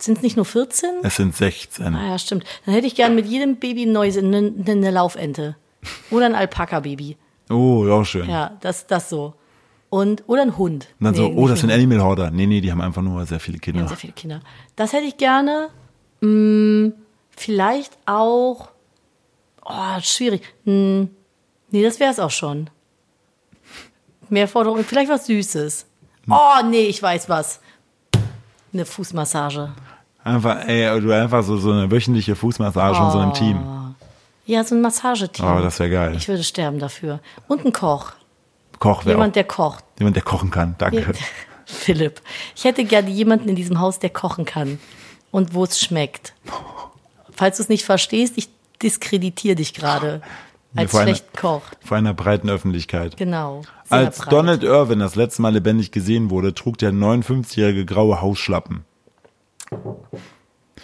Speaker 2: Sind es nicht nur 14?
Speaker 1: Es sind 16.
Speaker 2: Ah ja, stimmt. Dann hätte ich gern mit jedem Baby ein neues, eine, eine Laufente. Oder ein Alpaka-Baby.
Speaker 1: Oh, auch schön.
Speaker 2: Ja, das, das so. Und, oder ein Hund.
Speaker 1: Und dann so,
Speaker 2: Nee,
Speaker 1: oh,
Speaker 2: nicht
Speaker 1: das sind. Animal Hoarder. Nee, nee, die haben einfach nur sehr viele Kinder.
Speaker 2: sehr viele Kinder. Das hätte ich gerne. Hm, vielleicht auch. Oh, schwierig. Hm, nee, das wäre es auch schon. Mehr Forderungen. Vielleicht was Süßes.
Speaker 1: Hm.
Speaker 2: Oh, nee, ich weiß was. Eine Fußmassage.
Speaker 1: Einfach, ey, du einfach so, so eine wöchentliche Fußmassage von so einem Team.
Speaker 2: Ja, so ein Massageteam.
Speaker 1: Oh, das wäre geil.
Speaker 2: Ich würde sterben dafür. Und ein Koch.
Speaker 1: Koch wäre
Speaker 2: Jemand,
Speaker 1: auch,
Speaker 2: der kocht.
Speaker 1: jemand, der kochen kann. Danke.
Speaker 2: Philipp. Ich hätte gerne jemanden in diesem Haus, der kochen kann. Und wo es schmeckt. Falls du es nicht verstehst, ich diskreditiere dich gerade. Als
Speaker 1: Vor
Speaker 2: schlechten Koch.
Speaker 1: Vor einer breiten Öffentlichkeit.
Speaker 2: Genau.
Speaker 1: Als
Speaker 2: breit.
Speaker 1: Donald Irwin das letzte Mal lebendig gesehen wurde, trug der 59-jährige graue Hausschlappen.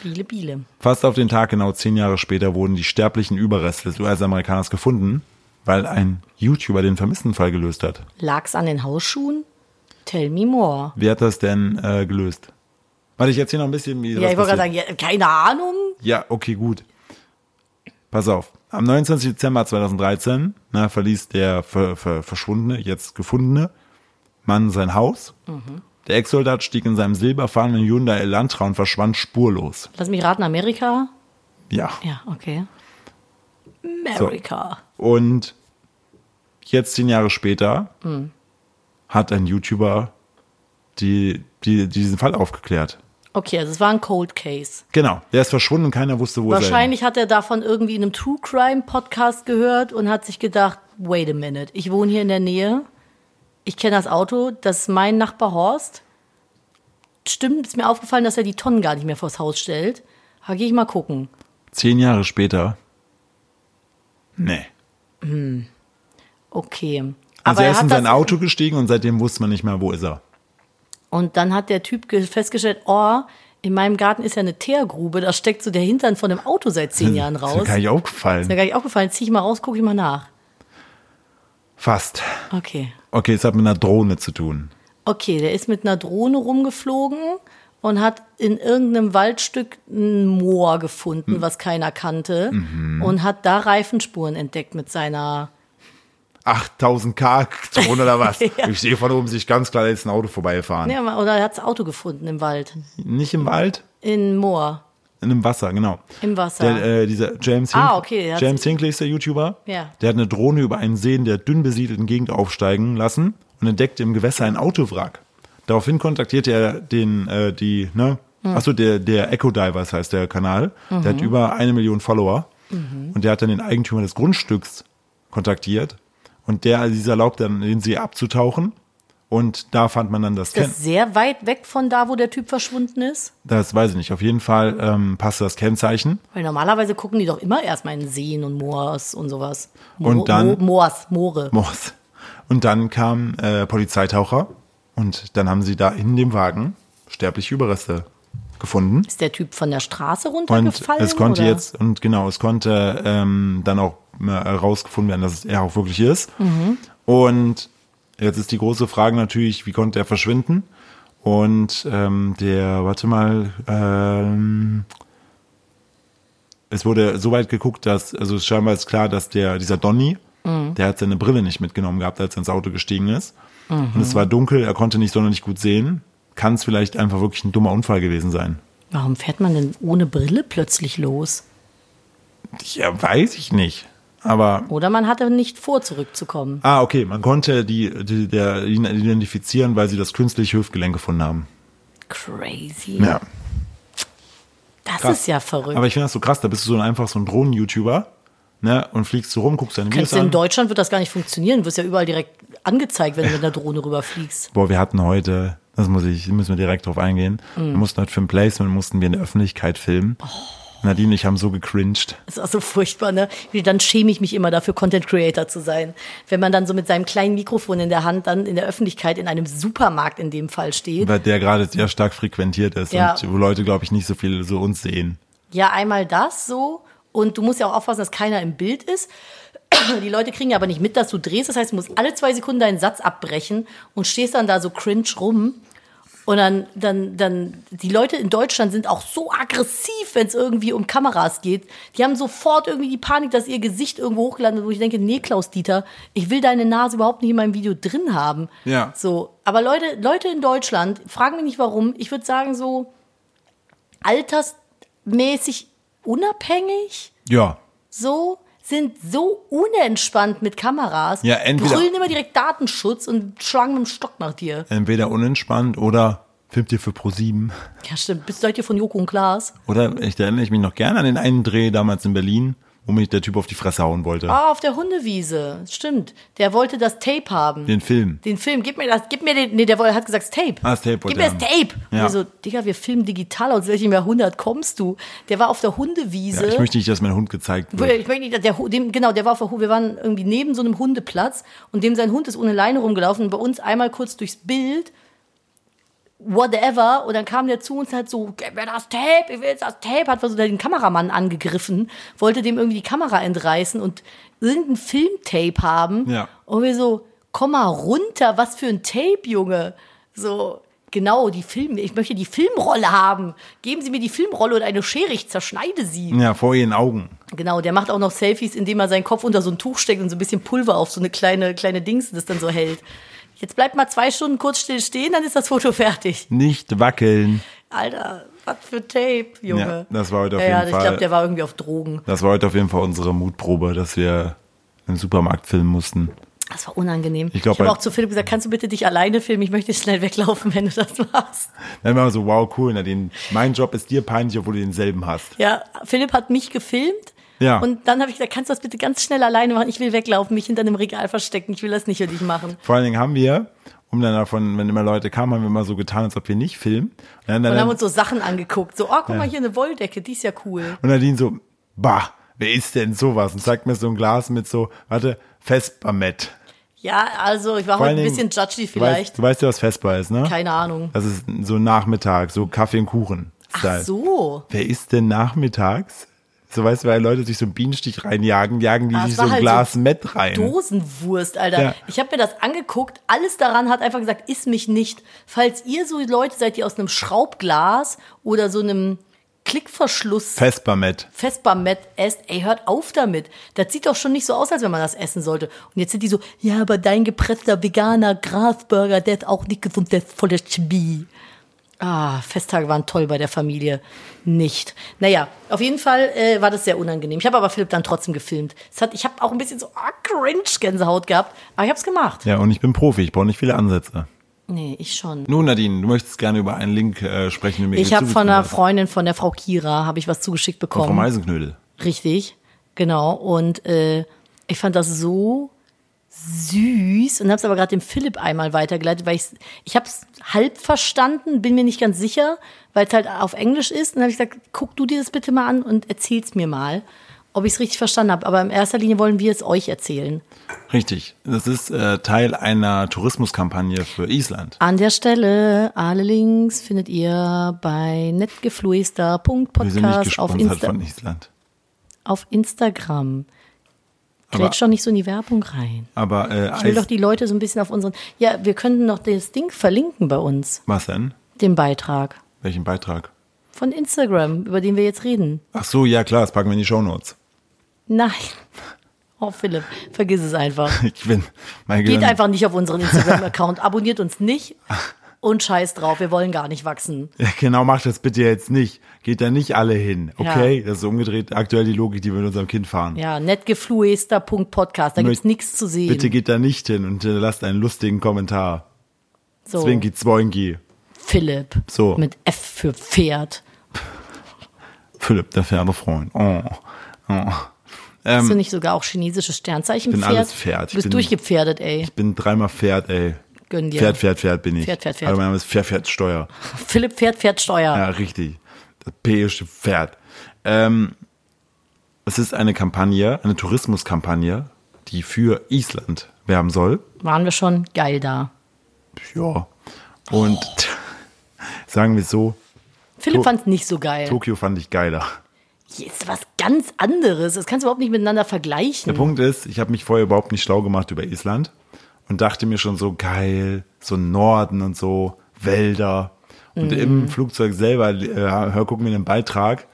Speaker 2: Biele, Biele.
Speaker 1: Fast auf den Tag genau zehn Jahre später wurden die sterblichen Überreste des US-Amerikaners gefunden, weil ein YouTuber den Vermisstenfall gelöst hat.
Speaker 2: Lag's an den Hausschuhen? Tell me more.
Speaker 1: Wer hat das denn äh, gelöst? Warte, ich erzähle noch ein bisschen, wie
Speaker 2: Ja, ich wollte gerade sagen, ja, keine Ahnung.
Speaker 1: Ja, okay, gut. Pass auf. Am 29. Dezember 2013 na, verließ der ver, ver, verschwundene, jetzt gefundene Mann sein Haus.
Speaker 2: Mhm.
Speaker 1: Der Ex-Soldat stieg in seinem silberfarbenen Hyundai Elantra und verschwand spurlos.
Speaker 2: Lass mich raten, Amerika?
Speaker 1: Ja.
Speaker 2: Ja, okay. Amerika.
Speaker 1: Und jetzt zehn Jahre später
Speaker 2: Hm.
Speaker 1: hat ein YouTuber die, die, diesen Fall aufgeklärt.
Speaker 2: Okay, also es war ein Cold Case.
Speaker 1: Genau. Der ist verschwunden und keiner wusste, wo er ist.
Speaker 2: Wahrscheinlich hat er davon irgendwie in einem True Crime Podcast gehört und hat sich gedacht, wait a minute, ich wohne hier in der Nähe, ich kenne das Auto, das ist mein Nachbar Horst. Stimmt, ist mir aufgefallen, dass er die Tonnen gar nicht mehr vors Haus stellt. Da gehe ich mal gucken.
Speaker 1: Zehn Jahre später. Nee.
Speaker 2: Okay.
Speaker 1: Also
Speaker 2: Aber
Speaker 1: er ist
Speaker 2: hat
Speaker 1: in sein Auto gestiegen und seitdem wusste man nicht mehr, wo ist er.
Speaker 2: Und dann hat der Typ ge- festgestellt, oh, in meinem Garten ist ja eine Teergrube, da steckt so der Hintern von einem Auto seit zehn Jahren
Speaker 1: Ist mir
Speaker 2: raus.
Speaker 1: gar
Speaker 2: Ist
Speaker 1: nicht aufgefallen.
Speaker 2: mir gar nicht aufgefallen, zieh ich mal raus, gucke ich mal nach.
Speaker 1: Fast.
Speaker 2: Okay.
Speaker 1: Okay, es hat mit einer Drohne zu tun.
Speaker 2: Okay, der ist mit einer Drohne rumgeflogen und hat in irgendeinem Waldstück ein Moor gefunden,
Speaker 1: Hm.
Speaker 2: was keiner kannte.
Speaker 1: Mhm.
Speaker 2: Und hat da Reifenspuren entdeckt mit seiner.
Speaker 1: 8000 K Drohne oder was? Ich sehe von oben sich ganz klar, da ist ein Auto vorbeigefahren.
Speaker 2: Ja, oder er hat das Auto gefunden im Wald.
Speaker 1: Nicht im Wald?
Speaker 2: In Moor.
Speaker 1: In einem Wasser, genau.
Speaker 2: Im Wasser.
Speaker 1: Der, äh, dieser James,
Speaker 2: Ah,
Speaker 1: Hink-
Speaker 2: okay, der
Speaker 1: James Hinckley ist der YouTuber.
Speaker 2: Ja.
Speaker 1: Der hat eine Drohne über einen See in der dünn besiedelten Gegend aufsteigen lassen und entdeckte im Gewässer ein Autowrack. Daraufhin kontaktierte er den, äh, die, ne,
Speaker 2: Hm.
Speaker 1: achso, der, der Echo Divers heißt der Kanal. Der
Speaker 2: Mhm.
Speaker 1: hat über eine Million Follower. Und der hat dann den Eigentümer des Grundstücks kontaktiert. Und der, dieser erlaubt dann, den See abzutauchen. Und da fand man dann das
Speaker 2: Ist
Speaker 1: Ken
Speaker 2: das sehr weit weg von da, wo der Typ verschwunden ist?
Speaker 1: Das weiß ich nicht. Auf jeden Fall ähm, passte das Kennzeichen.
Speaker 2: Weil normalerweise gucken die doch immer erstmal in Seen und Moors und sowas. Mo
Speaker 1: Und dann-
Speaker 2: Mo Moors, Moore.
Speaker 1: Moors. Und dann kam äh, Polizeitaucher und dann haben sie da in dem Wagen sterbliche Überreste gefunden.
Speaker 2: Ist der Typ von der Straße
Speaker 1: Und
Speaker 2: runtergefallen?
Speaker 1: es konnte
Speaker 2: oder?
Speaker 1: jetzt, und genau, es konnte ähm, dann auch herausgefunden werden, dass es er auch wirklich ist.
Speaker 2: Mhm.
Speaker 1: Und jetzt ist die große Frage natürlich, wie konnte er verschwinden? Und ähm, der, warte mal, ähm, es wurde so weit geguckt, dass, also scheinbar ist klar, dass der, dieser Donny,
Speaker 2: Mhm.
Speaker 1: der hat seine Brille nicht mitgenommen gehabt, als er ins Auto gestiegen ist. Und es war dunkel, er konnte nicht sonderlich gut sehen. Kann es vielleicht einfach wirklich ein dummer Unfall gewesen sein?
Speaker 2: Warum fährt man denn ohne Brille plötzlich los?
Speaker 1: Ja, weiß ich nicht. Aber,
Speaker 2: Oder man hatte nicht vor, zurückzukommen.
Speaker 1: ah, okay, man konnte die, die der, ihn identifizieren, weil sie das künstliche Hüftgelenk gefunden haben.
Speaker 2: Crazy.
Speaker 1: Ja.
Speaker 2: das
Speaker 1: krass.
Speaker 2: ist ja verrückt.
Speaker 1: Aber ich finde das so krass, da bist du so ein, einfach so ein Drohnen-YouTuber, ne, und fliegst so rum, guckst deine Videos
Speaker 2: du in
Speaker 1: an.
Speaker 2: Deutschland wird das gar nicht funktionieren. Du wirst ja überall direkt angezeigt, wenn du mit einer Drohne rüberfliegst.
Speaker 1: Boah, wir hatten heute, das muss ich, müssen wir direkt drauf eingehen.
Speaker 2: Mhm.
Speaker 1: Wir mussten heute für ein Placement, mussten wir in der Öffentlichkeit filmen.
Speaker 2: Oh.
Speaker 1: Nadine ich haben so gecringed.
Speaker 2: Das ist auch so furchtbar, ne? Wie, Dann schäme ich mich immer dafür, Content Creator zu sein. Wenn man dann so mit seinem kleinen Mikrofon in der Hand dann in der Öffentlichkeit in einem Supermarkt in dem Fall steht.
Speaker 1: Weil der gerade sehr stark frequentiert ist
Speaker 2: Ja.
Speaker 1: und wo Leute, glaube ich, nicht so viel so uns sehen.
Speaker 2: Ja, einmal das so. Und du musst ja auch aufpassen, dass keiner im Bild ist. Die Leute kriegen ja aber nicht mit, dass du drehst. Das heißt, du musst alle zwei Sekunden deinen Satz abbrechen und stehst dann da so cringe rum. Und dann, dann, dann, die Leute in Deutschland sind auch so aggressiv, wenn es irgendwie um Kameras geht. Die haben sofort irgendwie die Panik, dass ihr Gesicht irgendwo hochgeladen wird, wo ich denke, nee, Klaus Dieter, ich will deine Nase überhaupt nicht in meinem Video drin haben.
Speaker 1: Ja.
Speaker 2: So. Aber Leute, Leute in Deutschland, fragen mich nicht warum. Ich würde sagen so, altersmäßig unabhängig,
Speaker 1: Ja.
Speaker 2: so, sind so unentspannt mit Kameras,
Speaker 1: Ja, entweder-
Speaker 2: brüllen immer direkt Datenschutz und schlagen mit dem Stock nach dir.
Speaker 1: Entweder unentspannt oder filmt ihr für Pro7.
Speaker 2: Ja, stimmt. Bist seid ihr von Joko und Klaas?
Speaker 1: Oder ich erinnere ich mich noch gerne an den einen Dreh damals in Berlin, wo mich der Typ auf die Fresse hauen wollte.
Speaker 2: Ah, auf der Hundewiese. Stimmt. Der wollte das Tape haben.
Speaker 1: Den Film.
Speaker 2: Den Film, gib mir das, gib mir den, nee, der hat gesagt, das Tape.
Speaker 1: Ah, das Tape
Speaker 2: Gib
Speaker 1: wollte
Speaker 2: mir
Speaker 1: er
Speaker 2: das. Tape.
Speaker 1: Ja.
Speaker 2: Und so, Digga, wir filmen digital, aus welchem Jahrhundert kommst du? Der war auf der Hundewiese.
Speaker 1: Ja, ich möchte nicht, dass mein Hund gezeigt wird.
Speaker 2: Ich möchte nicht, der, Hu- dem, genau, der war auf der Hu- wir waren irgendwie neben so einem Hundeplatz und dem sein Hund ist ohne Leine rumgelaufen und bei uns einmal kurz durchs Bild, whatever, und dann kam der zu uns und hat so, gib mir das Tape, ich will jetzt das Tape, hat so den Kameramann angegriffen, wollte dem irgendwie die Kamera entreißen und irgendein Filmtape haben.
Speaker 1: Ja.
Speaker 2: Und wir so, komm mal runter, was für ein Tape, Junge. So, genau, die Film, ich möchte die Filmrolle haben. Geben Sie mir die Filmrolle und eine Schere, ich zerschneide sie.
Speaker 1: Ja, vor ihren Augen.
Speaker 2: Genau, der macht auch noch Selfies, indem er seinen Kopf unter so ein Tuch steckt und so ein bisschen Pulver auf so eine kleine, kleine Dings das dann so hält. Jetzt bleibt mal zwei Stunden kurz still stehen, dann ist das Foto fertig.
Speaker 1: Nicht wackeln.
Speaker 2: Alter, was für Tape, Junge.
Speaker 1: Ja, das war heute auf
Speaker 2: ja, ja,
Speaker 1: jeden
Speaker 2: ich
Speaker 1: Fall.
Speaker 2: glaube, der war irgendwie auf Drogen.
Speaker 1: Das war heute auf jeden Fall unsere Mutprobe, dass wir im Supermarkt filmen mussten.
Speaker 2: Das war unangenehm.
Speaker 1: Ich glaub,
Speaker 2: ich habe auch zu Philipp gesagt, kannst du bitte dich alleine filmen? Ich möchte schnell weglaufen, wenn du das machst.
Speaker 1: Dann war so, wow, cool. Nadine, mein Job ist dir peinlich, obwohl du denselben hast.
Speaker 2: Ja, Philipp hat mich gefilmt.
Speaker 1: Ja.
Speaker 2: Und dann habe ich gesagt, kannst du das bitte ganz schnell alleine machen? Ich will weglaufen, mich hinter einem Regal verstecken. Ich will das nicht für dich machen.
Speaker 1: Vor allen Dingen haben wir, um dann davon, wenn immer Leute kamen, haben wir immer so getan, als ob wir nicht filmen. Und, dann,
Speaker 2: Und
Speaker 1: dann,
Speaker 2: haben uns so Sachen angeguckt. So, oh, guck mal hier eine Wolldecke, die ist ja cool.
Speaker 1: und Nadine so, bah, wer ist denn sowas? Und zeigt mir so ein Glas mit so, warte, Vespermet.
Speaker 2: Ja, also ich war
Speaker 1: Vor
Speaker 2: heute ein bisschen judgy
Speaker 1: Du weißt,
Speaker 2: vielleicht.
Speaker 1: du weißt ja, was Vesper ist, ne?
Speaker 2: Keine Ahnung.
Speaker 1: Das ist so Nachmittag, so Kaffee und Kuchen.
Speaker 2: Ach so.
Speaker 1: Wer isst denn nachmittags? So weißt du, weil Leute sich so einen Bienenstich reinjagen, jagen die
Speaker 2: Ah,
Speaker 1: sich so ein
Speaker 2: halt
Speaker 1: Glas
Speaker 2: so
Speaker 1: Met rein.
Speaker 2: Dosenwurst, Alter.
Speaker 1: Ja.
Speaker 2: Ich habe mir das angeguckt. Alles daran hat einfach gesagt, iss mich nicht. Falls ihr so Leute seid, die aus einem Schraubglas oder so einem Klickverschluss
Speaker 1: Vespermet.
Speaker 2: Vespermet esst, ey, hört auf damit. Das sieht doch schon nicht so aus, als wenn man das essen sollte. Und jetzt sind die so, ja, aber dein gepresster veganer Grasburger, der ist auch nicht gesund, der ist voller Chemie. Ah, Festtage waren toll bei der Familie. Nicht. Naja, auf jeden Fall äh, war das sehr unangenehm. Ich habe aber Philipp dann trotzdem gefilmt. Es hat, ich habe auch ein bisschen so ah, Cringe-Gänsehaut gehabt, aber ich habe es gemacht.
Speaker 1: Ja, und ich bin Profi, ich brauche nicht viele Ansätze.
Speaker 2: Nee, ich schon.
Speaker 1: Nun, Nadine, du möchtest gerne über einen Link äh, sprechen, den mir
Speaker 2: Ich habe von einer
Speaker 1: hast.
Speaker 2: Freundin, von der Frau Kira, habe ich was zugeschickt
Speaker 1: Von
Speaker 2: bekommen.
Speaker 1: Frau Meisenknödel.
Speaker 2: Richtig, genau. Und äh, ich fand das so süß und habe es aber gerade dem Philipp einmal weitergeleitet, weil ich ich habe es halb verstanden, bin mir nicht ganz sicher, weil es halt auf Englisch ist. Und dann habe ich gesagt, guck du dir das bitte mal an und erzähl's mir mal, ob ich es richtig verstanden habe. Aber in erster Linie wollen wir es euch erzählen.
Speaker 1: Richtig. Das ist äh, Teil einer Tourismuskampagne für Island.
Speaker 2: An der Stelle, alle Links findet ihr bei netgefluester.podcast auf, Insta
Speaker 1: von Island.
Speaker 2: auf Instagram. Grätsch doch nicht so in die Werbung rein.
Speaker 1: Aber äh,
Speaker 2: Ich will doch die Leute so ein bisschen auf unseren. Ja, wir könnten noch das Ding verlinken bei uns,
Speaker 1: was denn?
Speaker 2: den Beitrag
Speaker 1: Welchen Beitrag?
Speaker 2: von Instagram, über den wir jetzt reden.
Speaker 1: Ach so, ja klar, das packen wir in die Shownotes.
Speaker 2: Nein. Oh, Philipp, vergiss es einfach.
Speaker 1: Ich bin, mein
Speaker 2: Geht
Speaker 1: Gehirn,
Speaker 2: einfach nicht auf unseren Instagram-Account, abonniert uns nicht und scheiß drauf, wir wollen gar nicht wachsen.
Speaker 1: Ja, genau, macht das bitte jetzt nicht. Geht da nicht alle hin, okay?
Speaker 2: Ja.
Speaker 1: Das ist umgedreht aktuell die Logik, die wir mit unserem Kind fahren.
Speaker 2: Ja, netgefluester.podcast, da gibt's
Speaker 1: Möcht-
Speaker 2: nichts zu sehen.
Speaker 1: Bitte geht da nicht hin und äh, lasst einen lustigen Kommentar.
Speaker 2: so,
Speaker 1: Zwinki, Zwoinki.
Speaker 2: Philipp.
Speaker 1: So.
Speaker 2: Mit F für Pferd.
Speaker 1: Philipp, der Pferdefreund. Oh. oh.
Speaker 2: Hast du nicht sogar auch chinesische Sternzeichen
Speaker 1: Ähm, bin
Speaker 2: Pferd?
Speaker 1: alles Pferd. Ich
Speaker 2: Du bist
Speaker 1: bin-
Speaker 2: durchgepferdet, ey.
Speaker 1: Ich bin dreimal Pferd, ey.
Speaker 2: Gönn dir.
Speaker 1: Pferd, Pferd, Pferd bin ich.
Speaker 2: Pferd, Pferd, Pferd.
Speaker 1: Aber mein Name ist Pferd, Pferd, Steuer.
Speaker 2: Philipp Pferd, Pferd, Steuer.
Speaker 1: Ja, richtig. Das päische Pferd. Ähm, es ist eine Kampagne, eine Tourismuskampagne, die für Island werben soll.
Speaker 2: Waren wir schon geil da.
Speaker 1: Ja. Und sagen wir es so,
Speaker 2: Philipp
Speaker 1: To-
Speaker 2: fand's nicht so geil.
Speaker 1: Tokio fand ich geiler.
Speaker 2: Hier ist was ganz anderes. Das kannst du überhaupt nicht miteinander vergleichen.
Speaker 1: Der Punkt ist, ich habe mich vorher überhaupt nicht schlau gemacht über Island und dachte mir schon so geil, so Norden und so, Wälder. Und
Speaker 2: Mhm.
Speaker 1: im Flugzeug selber äh, hör, gucken wir einen Beitrag,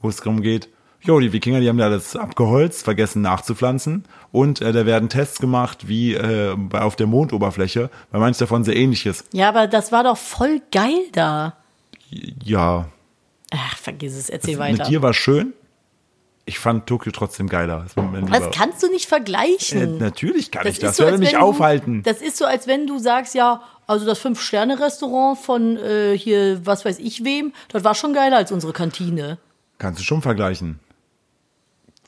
Speaker 1: wo es darum geht, jo, die Wikinger, die haben da alles abgeholzt, vergessen nachzupflanzen und äh, da werden Tests gemacht, wie äh, auf der Mondoberfläche, weil manches davon sehr ähnlich ist.
Speaker 2: Ja, aber das war doch voll geil da.
Speaker 1: Ja,
Speaker 2: Ach, vergiss es, erzähl
Speaker 1: mit
Speaker 2: weiter.
Speaker 1: dir war schön. Ich fand Tokio trotzdem geiler. Das,
Speaker 2: Das kannst du nicht
Speaker 1: äh,
Speaker 2: vergleichen.
Speaker 1: natürlich kann ich das.
Speaker 2: so, als
Speaker 1: mich
Speaker 2: du-
Speaker 1: aufhalten?
Speaker 2: Das ist so, als wenn du sagst, ja, also das Fünf-Sterne-Restaurant von äh, hier, was weiß ich wem, das war schon geiler als unsere Kantine.
Speaker 1: Kannst du schon vergleichen.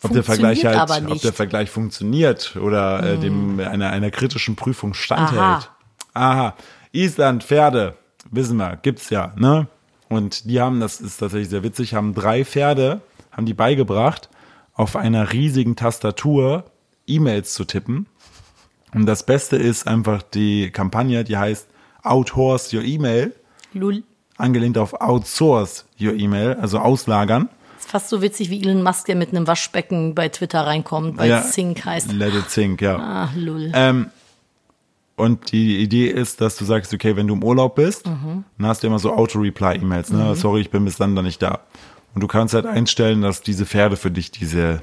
Speaker 1: Ob der Vergleich
Speaker 2: Funktioniert
Speaker 1: halt,
Speaker 2: aber
Speaker 1: ob
Speaker 2: nicht. Hm.
Speaker 1: der Vergleich funktioniert oder äh, dem einer, einer kritischen Prüfung standhält.
Speaker 2: Aha.
Speaker 1: Aha. Island, Pferde, wissen wir, gibt's ja, ne? Und die haben, das ist tatsächlich sehr witzig, haben drei Pferde, haben die beigebracht, auf einer riesigen Tastatur E-Mails zu tippen. Und das Beste ist einfach die Kampagne, die heißt Outhorse Your Email,
Speaker 2: Lul.
Speaker 1: angelehnt auf Outsource Your Email, also auslagern.
Speaker 2: Ist fast so witzig wie Elon Musk, der mit einem Waschbecken bei Twitter reinkommt, weil es Sync heißt.
Speaker 1: Let it sink, ja.
Speaker 2: Ah, lul.
Speaker 1: Ähm, und die Idee ist, dass du sagst, okay, wenn du im Urlaub bist,
Speaker 2: Mhm.
Speaker 1: dann hast du immer so Auto-Reply-E-Mails, ne? Sorry, ich bin bis dann da nicht da. Und du kannst halt einstellen, dass diese Pferde für dich diese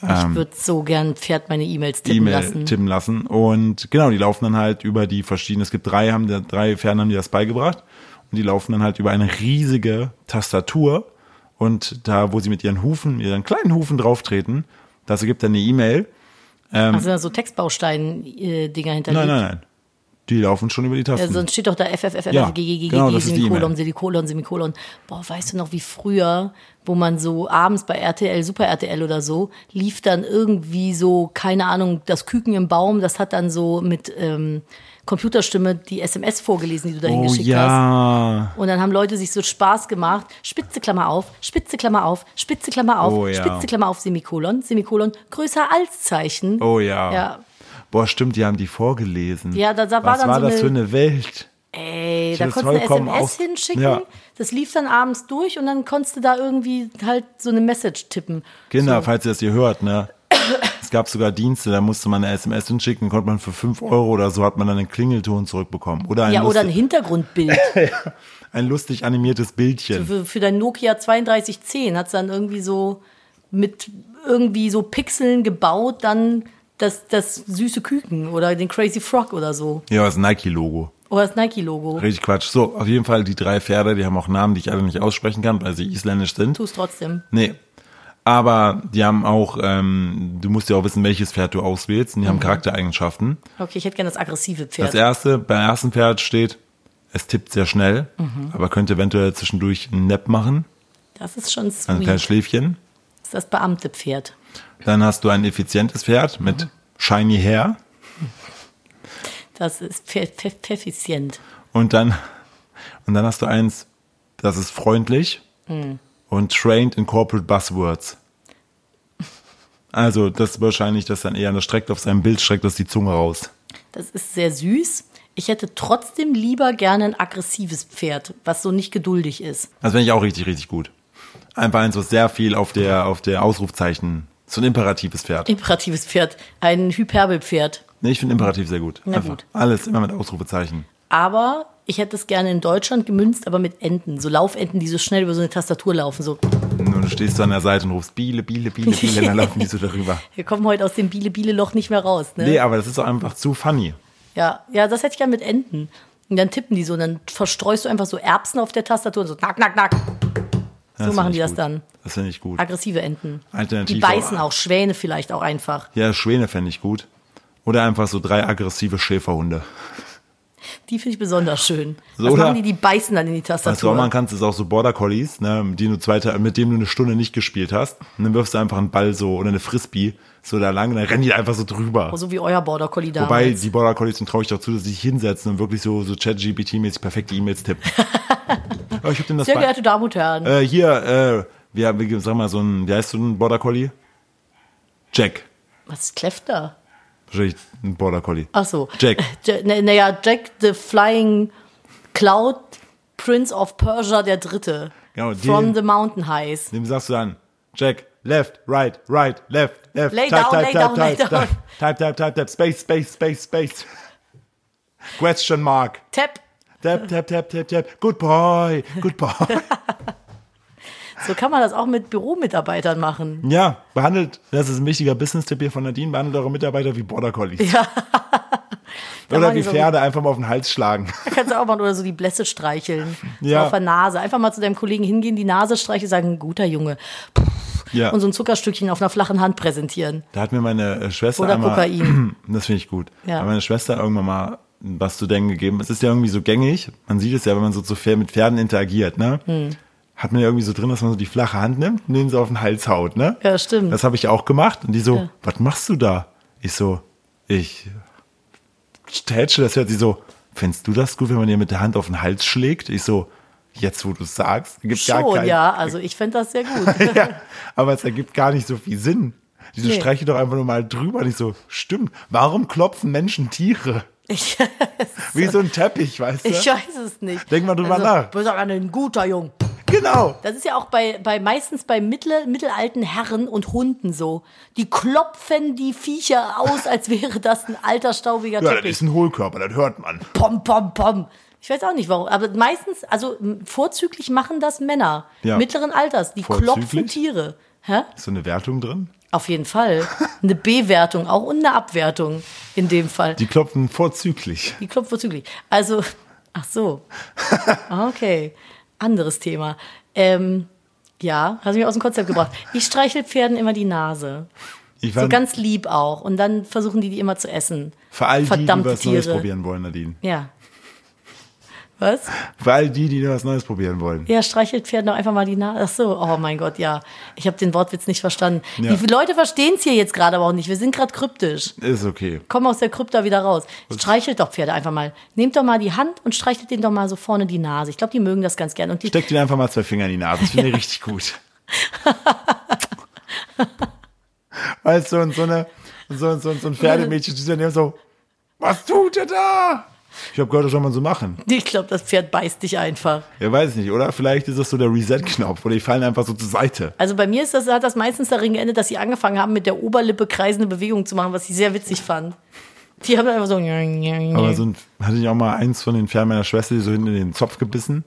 Speaker 2: ich würde so gern Pferd meine E-Mails tippen
Speaker 1: E-Mail
Speaker 2: lassen.
Speaker 1: tippen lassen. Und genau, die laufen dann halt über die verschiedenen, es gibt drei, haben die, drei Pferden haben die das beigebracht. Und die laufen dann halt über eine riesige Tastatur. Und da, wo sie mit ihren Hufen, ihren kleinen Hufen drauftreten, das ergibt dann eine E-Mail.
Speaker 2: also so Textbaustein-Dinger hinterlegt.
Speaker 1: Nein, nein, nein. Die laufen schon über die Tasten.
Speaker 2: Ja, sonst steht doch da FFFF,
Speaker 1: Ja, genau,
Speaker 2: Semikolon. Semikolon, Semikolon. Boah, weißt du noch, wie früher, wo man so abends bei RTL, Super RTL oder so, lief dann irgendwie so, keine Ahnung, das Küken im Baum, das hat dann so mit ähm, Computerstimme die SMS vorgelesen, die du dahin
Speaker 1: oh
Speaker 2: geschickt hast.
Speaker 1: ja.
Speaker 2: Und dann haben Leute sich so Spaß gemacht. Spitze Klammer auf, Spitze Klammer auf, Spitze Klammer auf,
Speaker 1: Oh ja.
Speaker 2: Spitze Klammer auf, Semikolon, Semikolon, größer als Zeichen.
Speaker 1: Oh ja.
Speaker 2: Ja,
Speaker 1: Boah, stimmt, die haben die vorgelesen.
Speaker 2: Ja, da- da war
Speaker 1: Was
Speaker 2: dann
Speaker 1: war
Speaker 2: so
Speaker 1: das
Speaker 2: eine-
Speaker 1: für eine Welt?
Speaker 2: Ey,
Speaker 1: Ich
Speaker 2: da konntest du eine SMS
Speaker 1: auf-
Speaker 2: hinschicken.
Speaker 1: Ja.
Speaker 2: Das lief dann abends durch und dann konntest du da irgendwie halt so eine Message tippen.
Speaker 1: Kinder,
Speaker 2: so.
Speaker 1: falls ihr das hier hört, ne? Es gab sogar Dienste, da musste man eine SMS hinschicken, konnte man für 5 Euro oder so hat man dann einen Klingelton zurückbekommen. Oder ein,
Speaker 2: Ja, oder ein Hintergrundbild.
Speaker 1: ein lustig animiertes Bildchen.
Speaker 2: für, für dein Nokia 3210 hat's dann irgendwie so mit irgendwie so Pixeln gebaut, dann das, das süße Küken oder den Crazy Frog oder so.
Speaker 1: Ja, das Nike-Logo.
Speaker 2: Oder das Nike-Logo.
Speaker 1: Richtig Quatsch. So, auf jeden Fall die drei Pferde, die haben auch Namen, die ich alle nicht aussprechen kann, weil sie isländisch sind.
Speaker 2: Tu es trotzdem.
Speaker 1: Nee. Aber die haben auch, ähm, du musst ja auch wissen, welches Pferd du auswählst. Und die haben Charaktereigenschaften.
Speaker 2: Okay, ich hätte gerne das aggressive
Speaker 1: Das
Speaker 2: Pferd.
Speaker 1: erste, beim ersten Pferd steht, es tippt sehr schnell, aber könnte eventuell zwischendurch einen Nap machen,
Speaker 2: Das ist schon
Speaker 1: ein kleines
Speaker 2: sweet.
Speaker 1: Schläfchen.
Speaker 2: Das ist das Beamte-Pferd.
Speaker 1: Dann hast du ein effizientes Pferd mit shiny hair.
Speaker 2: Das ist pfeffizient.
Speaker 1: Und dann, und dann hast du eins, das ist freundlich und trained in corporate buzzwords. Also, das ist wahrscheinlich, das dann eher, das streckt auf seinem Bild, streckt das die Zunge raus.
Speaker 2: Das ist sehr süß. Ich hätte trotzdem lieber gerne ein aggressives Pferd, was so nicht geduldig ist.
Speaker 1: Das finde ich auch richtig, richtig gut. Einfach eins, was sehr viel auf der, auf der Ausrufzeichen, so ein imperatives Pferd.
Speaker 2: Imperatives Pferd, ein Hyperbelpferd.
Speaker 1: Nee, ich finde imperativ sehr gut.
Speaker 2: Na
Speaker 1: Einfach
Speaker 2: gut.
Speaker 1: alles immer mit Ausrufezeichen.
Speaker 2: Aber ich hätte es gerne in Deutschland gemünzt, aber mit Enten. So Laufenten, die so schnell über so eine Tastatur laufen. So,
Speaker 1: Und du stehst so an der Seite und rufst Biele, Biele, Biele, Biele, dann laufen die so darüber.
Speaker 2: wir kommen heute aus dem Biele-Biele-Loch nicht mehr raus. Ne?
Speaker 1: Nee, aber das ist doch einfach zu funny.
Speaker 2: Ja, ja, das hätte ich gerne mit Enten. Und dann tippen die so, und dann verstreust du einfach so Erbsen auf der Tastatur und so, nack, nack, nack. So machen die das
Speaker 1: gut.
Speaker 2: dann.
Speaker 1: Das finde ich gut.
Speaker 2: Aggressive Enten.
Speaker 1: Alternativ
Speaker 2: Die beißen
Speaker 1: auch-
Speaker 2: auch, Schwäne vielleicht auch einfach.
Speaker 1: Ja, Schwäne fände ich gut. Oder einfach so drei aggressive Schäferhunde.
Speaker 2: Die finde ich besonders schön.
Speaker 1: So,
Speaker 2: Was
Speaker 1: oder?
Speaker 2: machen die? Die beißen dann in die
Speaker 1: Was du auch
Speaker 2: Tastatur.
Speaker 1: machen kannst, ist auch so Border Collies, ne, mit denen du zwei, Ta- mit denen du eine Stunde nicht gespielt hast. Und dann wirfst du einfach einen Ball so oder eine Frisbee so da lang und dann rennen die einfach so drüber.
Speaker 2: so wie euer Border Collie damals.
Speaker 1: Wobei die Border Collies, dem traue ich doch zu, dass sie sich hinsetzen und wirklich so, so Chat-GPT-mäßig perfekte E-Mails tippen. Ich hab denen das
Speaker 2: Sehr geehrte Damen und Herren.
Speaker 1: Äh, hier, äh, wir wir- sag mal, so ein, wie heißt so ein Border Collie? Jack.
Speaker 2: Was kläfft da?
Speaker 1: Wahrscheinlich ein Border Collie.
Speaker 2: Ach so.
Speaker 1: Jack.
Speaker 2: Ja, Naja, Jack the Flying Cloud Prince of Persia der Dritte.
Speaker 1: Genau,
Speaker 2: From
Speaker 1: den-
Speaker 2: the Mountain Highs.
Speaker 1: Dem sagst du dann, Jack, left, right, right, left, left,
Speaker 2: Lay
Speaker 1: type,
Speaker 2: down,
Speaker 1: type,
Speaker 2: lay
Speaker 1: type,
Speaker 2: down, lay
Speaker 1: type,
Speaker 2: down.
Speaker 1: type, type, type, type, type, space, space, space, space. Question mark.
Speaker 2: Tap.
Speaker 1: Tap, tap, tap, tap, tap. Good boy, good boy.
Speaker 2: So kann man das auch mit Büromitarbeitern machen.
Speaker 1: ja, behandelt, das ist ein wichtiger Business-Tipp hier von Nadine, behandelt eure Mitarbeiter wie Border Collies.
Speaker 2: Ja.
Speaker 1: Oder wie
Speaker 2: so-
Speaker 1: Pferde einfach mal auf den Hals schlagen.
Speaker 2: Da kannst du auch mal oder so die Blässe streicheln.
Speaker 1: Ja.
Speaker 2: So auf der Nase. Einfach mal zu deinem Kollegen hingehen, die Nase streicheln, sagen, guter Junge.
Speaker 1: Ja.
Speaker 2: Und so ein Zuckerstückchen auf einer flachen Hand präsentieren.
Speaker 1: Da hat mir meine äh, Schwester
Speaker 2: Oder
Speaker 1: einmal,
Speaker 2: Kokain.
Speaker 1: Das finde ich gut.
Speaker 2: Ja.
Speaker 1: Hat meine Schwester irgendwann mal was zu denken gegeben. Es ist ja irgendwie so gängig. Man sieht es ja, wenn man so zu Pferd, mit Pferden interagiert, ne?
Speaker 2: Hm.
Speaker 1: Hat man ja irgendwie so drin, dass man so die flache Hand nimmt und den so auf den Hals haut, ne?
Speaker 2: Ja, stimmt.
Speaker 1: Das habe ich auch gemacht. Und die so,
Speaker 2: Ja.
Speaker 1: was machst du da? Ich so, ich tätsche das hört sie so, findest du das gut, wenn man dir mit der Hand auf den Hals schlägt? Ich so, jetzt wo du es sagst, gibt gar
Speaker 2: Schon,
Speaker 1: kein,
Speaker 2: ja. Also ich fände das sehr gut.
Speaker 1: ja, aber es ergibt gar nicht so viel Sinn. Diese
Speaker 2: Nee.
Speaker 1: streiche doch einfach nur mal drüber. Und ich so, stimmt. Warum klopfen Menschen Tiere?
Speaker 2: Ich,
Speaker 1: Wie so ein Teppich, weißt du?
Speaker 2: ich weiß es nicht.
Speaker 1: Denk mal drüber
Speaker 2: also,
Speaker 1: nach.
Speaker 2: Sagen ein guter Jung.
Speaker 1: genau.
Speaker 2: Das ist ja auch bei, bei meistens bei mittel, mittelalten Herren und Hunden so. Die klopfen die Viecher aus, als wäre das ein alter staubiger
Speaker 1: Ja, das
Speaker 2: Teppich.
Speaker 1: ist ein Hohlkörper, das hört man.
Speaker 2: Pom, pom, pom. Ich weiß auch nicht warum, aber meistens, also vorzüglich machen das Männer
Speaker 1: Ja.
Speaker 2: mittleren Alters. Die
Speaker 1: Vorzüglich?
Speaker 2: klopfen Tiere. Hä?
Speaker 1: Ist so eine Wertung drin?
Speaker 2: Auf jeden Fall. Eine Bewertung auch und eine Abwertung in dem Fall.
Speaker 1: Die klopfen vorzüglich.
Speaker 2: Die klopft vorzüglich. Also, ach so. Okay. Anderes Thema. Ähm, ja, hast mich aus dem Konzept gebracht. Ich streichel Pferden immer die Nase.
Speaker 1: Ich
Speaker 2: So ganz lieb auch. Und dann versuchen die die immer zu essen.
Speaker 1: für all die, die
Speaker 2: verdammte
Speaker 1: was Neues
Speaker 2: Tiere.
Speaker 1: probieren wollen, Nadine.
Speaker 2: Ja. Was?
Speaker 1: Für all die, die was Neues probieren wollen.
Speaker 2: Ja, streichelt Pferden doch einfach mal die Nase. Ach so, oh mein Gott, ja. Ich habe den Wortwitz nicht verstanden.
Speaker 1: Ja.
Speaker 2: Die Leute verstehen es hier jetzt gerade aber auch nicht. Wir sind gerade kryptisch.
Speaker 1: Ist okay.
Speaker 2: Komm aus der Krypta wieder raus. Streichelt doch Pferde einfach mal. Nehmt doch mal die Hand und streichelt denen doch mal so vorne die Nase. Ich glaube, die mögen das ganz gern. Und die,
Speaker 1: Steckt dir einfach mal zwei Finger in die Nase. Das finde ich richtig gut. weißt du, und so, eine, so, so, so ein Pferdemädchen, die dann so, was tut er da? Ich habe gehört, das soll man so machen.
Speaker 2: ich glaube, das Pferd beißt dich einfach.
Speaker 1: Ja, weiß ich nicht, oder? Vielleicht ist das so der Reset-Knopf oder die fallen einfach so zur Seite.
Speaker 2: Also bei mir ist das, hat das meistens darin geendet, dass sie angefangen haben, mit der Oberlippe kreisende Bewegungen zu machen, was ich sehr witzig fand. Die haben einfach so.
Speaker 1: Aber so ein, hatte ich auch mal eins von den Pferden meiner Schwester, die so hinten in den Zopf gebissen.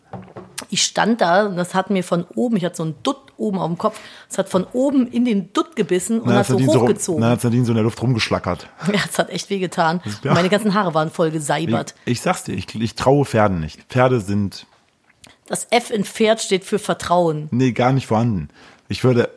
Speaker 2: Ich stand da und das hat mir von oben, ich hatte so einen Dutt oben auf dem Kopf, es hat von oben in den Dutt gebissen und
Speaker 1: Dann
Speaker 2: hat so hochgezogen.
Speaker 1: dann hat Nadine so in der Luft rumgeschlackert.
Speaker 2: Ja, es hat echt wehgetan.
Speaker 1: ja-
Speaker 2: Meine ganzen Haare waren voll
Speaker 1: Ich,
Speaker 2: geseibert.
Speaker 1: ich sag's dir, ich, ich traue Pferden nicht. Pferde sind,
Speaker 2: Das F in Pferd steht für Vertrauen.
Speaker 1: nee, gar nicht vorhanden. Ich würde,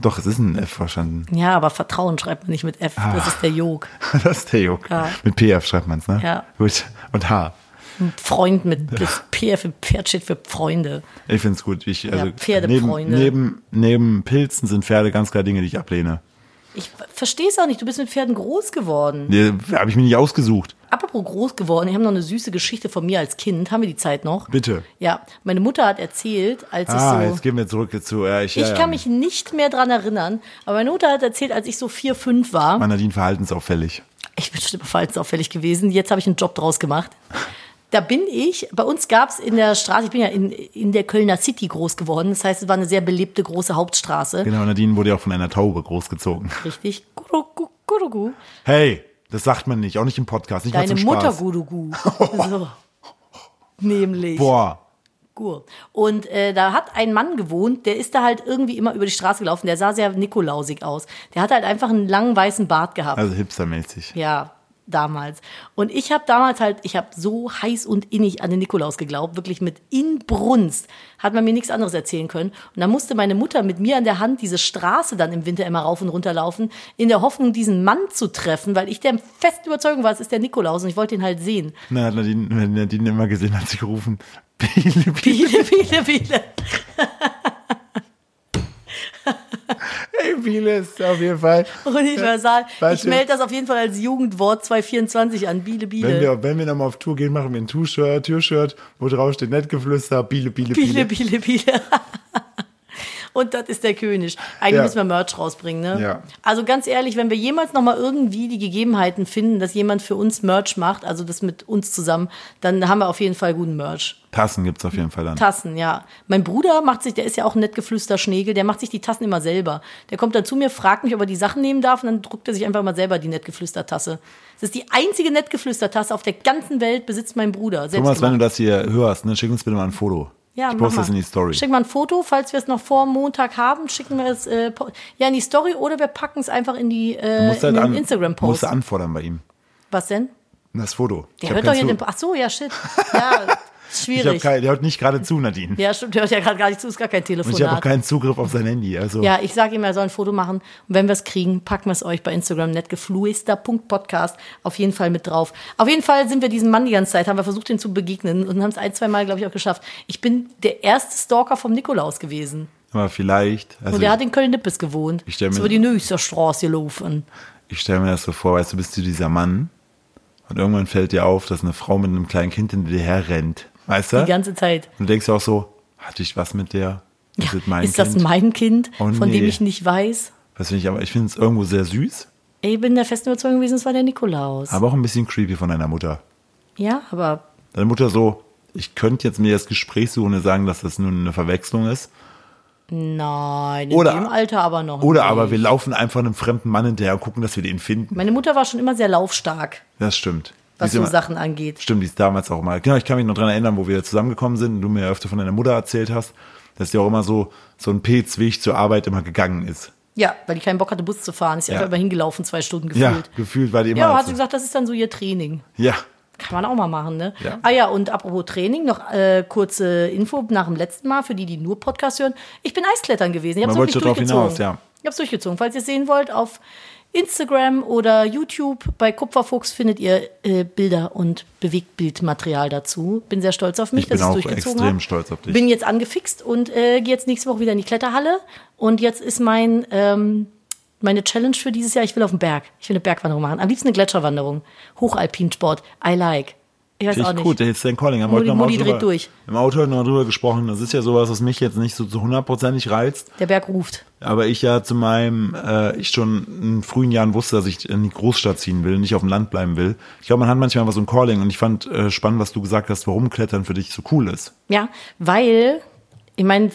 Speaker 1: doch, es ist ein F verstanden.
Speaker 2: Ja, aber Vertrauen schreibt man nicht mit F. Das ist der Jog.
Speaker 1: Das ist der Juck.
Speaker 2: Ja.
Speaker 1: Mit PF schreibt man's, ne?
Speaker 2: Ja.
Speaker 1: Gut. Und H.
Speaker 2: Ein Freund mit das PF im Pferd steht für Freunde.
Speaker 1: Ich find's gut. Ich, also,
Speaker 2: Pferdefreunde.
Speaker 1: Neben, neben, neben Pilzen sind Pferde ganz klar Dinge, die ich ablehne.
Speaker 2: Ich verstehe es auch nicht. Du bist mit Pferden groß geworden.
Speaker 1: Nee, habe ich mir nicht ausgesucht.
Speaker 2: Apropos groß geworden, ich habe noch eine süße Geschichte von mir als Kind. Haben wir die Zeit noch?
Speaker 1: Bitte.
Speaker 2: Ja, meine Mutter hat erzählt, als
Speaker 1: Ah,
Speaker 2: ich
Speaker 1: jetzt
Speaker 2: so.
Speaker 1: gehen wir zurück zu. Ja, ich
Speaker 2: Ich
Speaker 1: ja, ja.
Speaker 2: kann mich nicht mehr dran erinnern, aber meine Mutter hat erzählt, als ich so vier, fünf war.
Speaker 1: Nadine verhaltensauffällig.
Speaker 2: Ich bin bestimmt verhaltensauffällig gewesen. Jetzt habe ich einen Job draus gemacht. Da bin ich, bei uns gab es in der Straße, ich bin ja in, in der Kölner City groß geworden. Das heißt, es war eine sehr belebte große Hauptstraße.
Speaker 1: Genau, Nadine wurde ja auch von einer Taube großgezogen.
Speaker 2: Richtig. Gurugu, gurugu.
Speaker 1: Hey, das sagt man nicht, auch nicht im Podcast, nicht mal
Speaker 2: Deine
Speaker 1: zum
Speaker 2: Mutter
Speaker 1: Spaß.
Speaker 2: Gurugu. So. Nämlich.
Speaker 1: Boah,
Speaker 2: Gur. Und äh, da hat ein Mann gewohnt, der ist da halt irgendwie immer über die Straße gelaufen. Der sah sehr nikolausig aus. Der hat halt einfach einen langen weißen Bart gehabt.
Speaker 1: also hipstermäßig.
Speaker 2: Ja, damals. Und ich habe damals halt, ich habe so heiß und innig an den Nikolaus geglaubt, wirklich mit Inbrunst. Hat man mir nichts anderes erzählen können. Und dann musste meine Mutter mit mir an der Hand diese Straße dann im Winter immer rauf und runter laufen, in der Hoffnung, diesen Mann zu treffen, weil ich der festen Überzeugung war, es ist der Nikolaus und ich wollte ihn halt sehen.
Speaker 1: Na, hat Nadine, wenn Nadine immer gesehen, hat sie gerufen, Biele, Biele,
Speaker 2: Viele, viele, viele.
Speaker 1: hey, Biele ist auf jeden Fall.
Speaker 2: Universal.
Speaker 1: Weißt
Speaker 2: Ich melde das auf jeden Fall als Jugendwort 224 an. Biele, Biele.
Speaker 1: Wenn wir, wenn wir nochmal auf Tour gehen, machen wir ein T-Shirt, Türshirt, wo drauf steht Nettgeflüster, Biele, Biele,
Speaker 2: Biele,
Speaker 1: Biele.
Speaker 2: Biele, Biele. Und das ist der König. Eigentlich
Speaker 1: Ja.
Speaker 2: müssen wir Merch rausbringen, ne?
Speaker 1: Ja.
Speaker 2: Also ganz ehrlich, wenn wir jemals nochmal irgendwie die Gegebenheiten finden, dass jemand für uns Merch macht, also das mit uns zusammen, dann haben wir auf jeden Fall guten Merch.
Speaker 1: Tassen gibt's auf jeden Fall dann.
Speaker 2: Tassen, ja. Mein Bruder macht sich, der ist ja auch ein nettgeflüster Schnegel, der macht sich die Tassen immer selber. Der kommt dann zu mir, fragt mich, ob er die Sachen nehmen darf und dann druckt er sich einfach mal selber die Nettgeflüster-Tasse. Das ist die einzige Nettgeflüster-Tasse auf der ganzen Welt, besitzt mein Bruder.
Speaker 1: Thomas, wenn du
Speaker 2: gemacht.
Speaker 1: das hier hörst, ne, schick uns bitte mal ein Foto.
Speaker 2: Ja,
Speaker 1: ich poste das
Speaker 2: mal.
Speaker 1: in die Story.
Speaker 2: Schick mal ein Foto, falls wir es noch vor Montag haben, schicken wir es äh, ja in die Story oder wir packen es einfach in die äh, in
Speaker 1: halt
Speaker 2: den
Speaker 1: an,
Speaker 2: Instagram-Post.
Speaker 1: musst du anfordern bei ihm.
Speaker 2: Was denn?
Speaker 1: Das Foto.
Speaker 2: Der hört doch hier den. Ach so, ja shit. Ja, ist
Speaker 1: ich
Speaker 2: schwierig.
Speaker 1: kein, der hört nicht gerade zu, Nadine.
Speaker 2: ja, stimmt. Der hört ja gerade gar nicht zu. Ist gar kein
Speaker 1: Und ich habe auch keinen Zugriff auf sein Handy. Also
Speaker 2: Ja, ich sage ihm, er soll ein Foto machen. Und wenn wir es kriegen, packen wir es euch bei Instagram netgefluester.podcast auf jeden Fall mit drauf. Auf jeden Fall sind wir diesem Mann die ganze Zeit, haben wir versucht, ihn zu begegnen und haben es ein, zwei Mal, glaube ich, auch geschafft. Ich bin der erste Stalker vom Nikolaus gewesen.
Speaker 1: aber vielleicht. Also
Speaker 2: Und er
Speaker 1: ich,
Speaker 2: hat in Köln-Nippes gewohnt.
Speaker 1: Ich stell
Speaker 2: Ist
Speaker 1: mir-
Speaker 2: über die Nöster Straße gelaufen.
Speaker 1: ich stelle mir das so vor, weißt du, bist du dieser Mann und irgendwann fällt dir auf, dass eine Frau mit einem kleinen Kind hinter dir herrennt. Weißt du?
Speaker 2: Die ganze Zeit.
Speaker 1: Und du denkst auch so, hatte ich was mit der? Ist, das mein
Speaker 2: ist
Speaker 1: kind?
Speaker 2: das mein Kind,
Speaker 1: Oh,
Speaker 2: von dem ich nicht weiß?
Speaker 1: Finde ich aber, ich finde es irgendwo sehr süß,
Speaker 2: Ich bin der festen Überzeugung gewesen, es war der Nikolaus.
Speaker 1: aber auch ein bisschen creepy von deiner Mutter.
Speaker 2: ja, aber
Speaker 1: Deine Mutter so, ich könnte jetzt mir das Gespräch suchen und sagen, dass das nur eine Verwechslung ist.
Speaker 2: nein, in
Speaker 1: Oder-
Speaker 2: dem Alter aber noch
Speaker 1: Oder
Speaker 2: nicht.
Speaker 1: aber wir laufen einfach einem fremden Mann hinterher und gucken, dass wir den finden.
Speaker 2: Meine Mutter war schon immer sehr laufstark,
Speaker 1: Das stimmt.
Speaker 2: Was so Sachen angeht.
Speaker 1: Stimmt, die ist damals auch mal. Genau, ich kann mich noch dran erinnern, wo wir zusammengekommen sind und du mir öfter von deiner Mutter erzählt hast, dass die auch immer so, so ein Pilzweg zur Arbeit immer gegangen ist.
Speaker 2: Ja, weil die keinen Bock hatte, Bus zu fahren. Ist ja. Einfach immer hingelaufen, zwei Stunden
Speaker 1: Ja,
Speaker 2: gefühlt.
Speaker 1: gefühlt war die immer.
Speaker 2: Ja, aber hat sie gesagt, das ist dann so ihr Training.
Speaker 1: ja,
Speaker 2: Kann man auch mal machen, ne?
Speaker 1: Ja.
Speaker 2: Ah ja, und apropos Training, noch äh, kurze Info nach dem letzten Mal, für die, die nur Podcast hören. Ich bin Eisklettern gewesen. Ich habe
Speaker 1: Man
Speaker 2: es
Speaker 1: wollte
Speaker 2: wirklich
Speaker 1: drauf
Speaker 2: durchgezogen.
Speaker 1: hinaus, ja.
Speaker 2: Ich habe es durchgezogen. Falls ihr es sehen wollt, auf Instagram oder YouTube bei Kupferfuchs findet ihr äh, Bilder und Bewegtbildmaterial dazu. Bin sehr stolz auf mich,
Speaker 1: Ich
Speaker 2: dass ich es durchgezogen
Speaker 1: extrem
Speaker 2: habe.
Speaker 1: stolz auf dich.
Speaker 2: Bin jetzt angefixt und äh, gehe jetzt nächste Woche wieder in die Kletterhalle. Und jetzt ist mein ähm, meine Challenge für dieses Jahr, ich will auf den Berg. Ich will eine Bergwanderung machen. Am liebsten eine Gletscherwanderung. Hochalpinsport. I like. Ich weiß auch
Speaker 1: ich
Speaker 2: nicht.
Speaker 1: gut, jetzt dein Calling. Haben
Speaker 2: Mutti-
Speaker 1: heute noch
Speaker 2: Mutti
Speaker 1: drüber,
Speaker 2: dreht durch.
Speaker 1: Im Auto heute noch drüber gesprochen. Das ist ja sowas, was mich jetzt nicht so zu hundertprozentig reizt.
Speaker 2: Der Berg ruft.
Speaker 1: Aber ich ja zu meinem, äh, ich schon in frühen Jahren wusste, dass ich in die Großstadt ziehen will, nicht auf dem Land bleiben will. Ich glaube, man hat manchmal einfach so ein Calling und ich fand äh, spannend, was du gesagt hast, warum Klettern für dich so cool ist.
Speaker 2: Ja, weil, ich meine,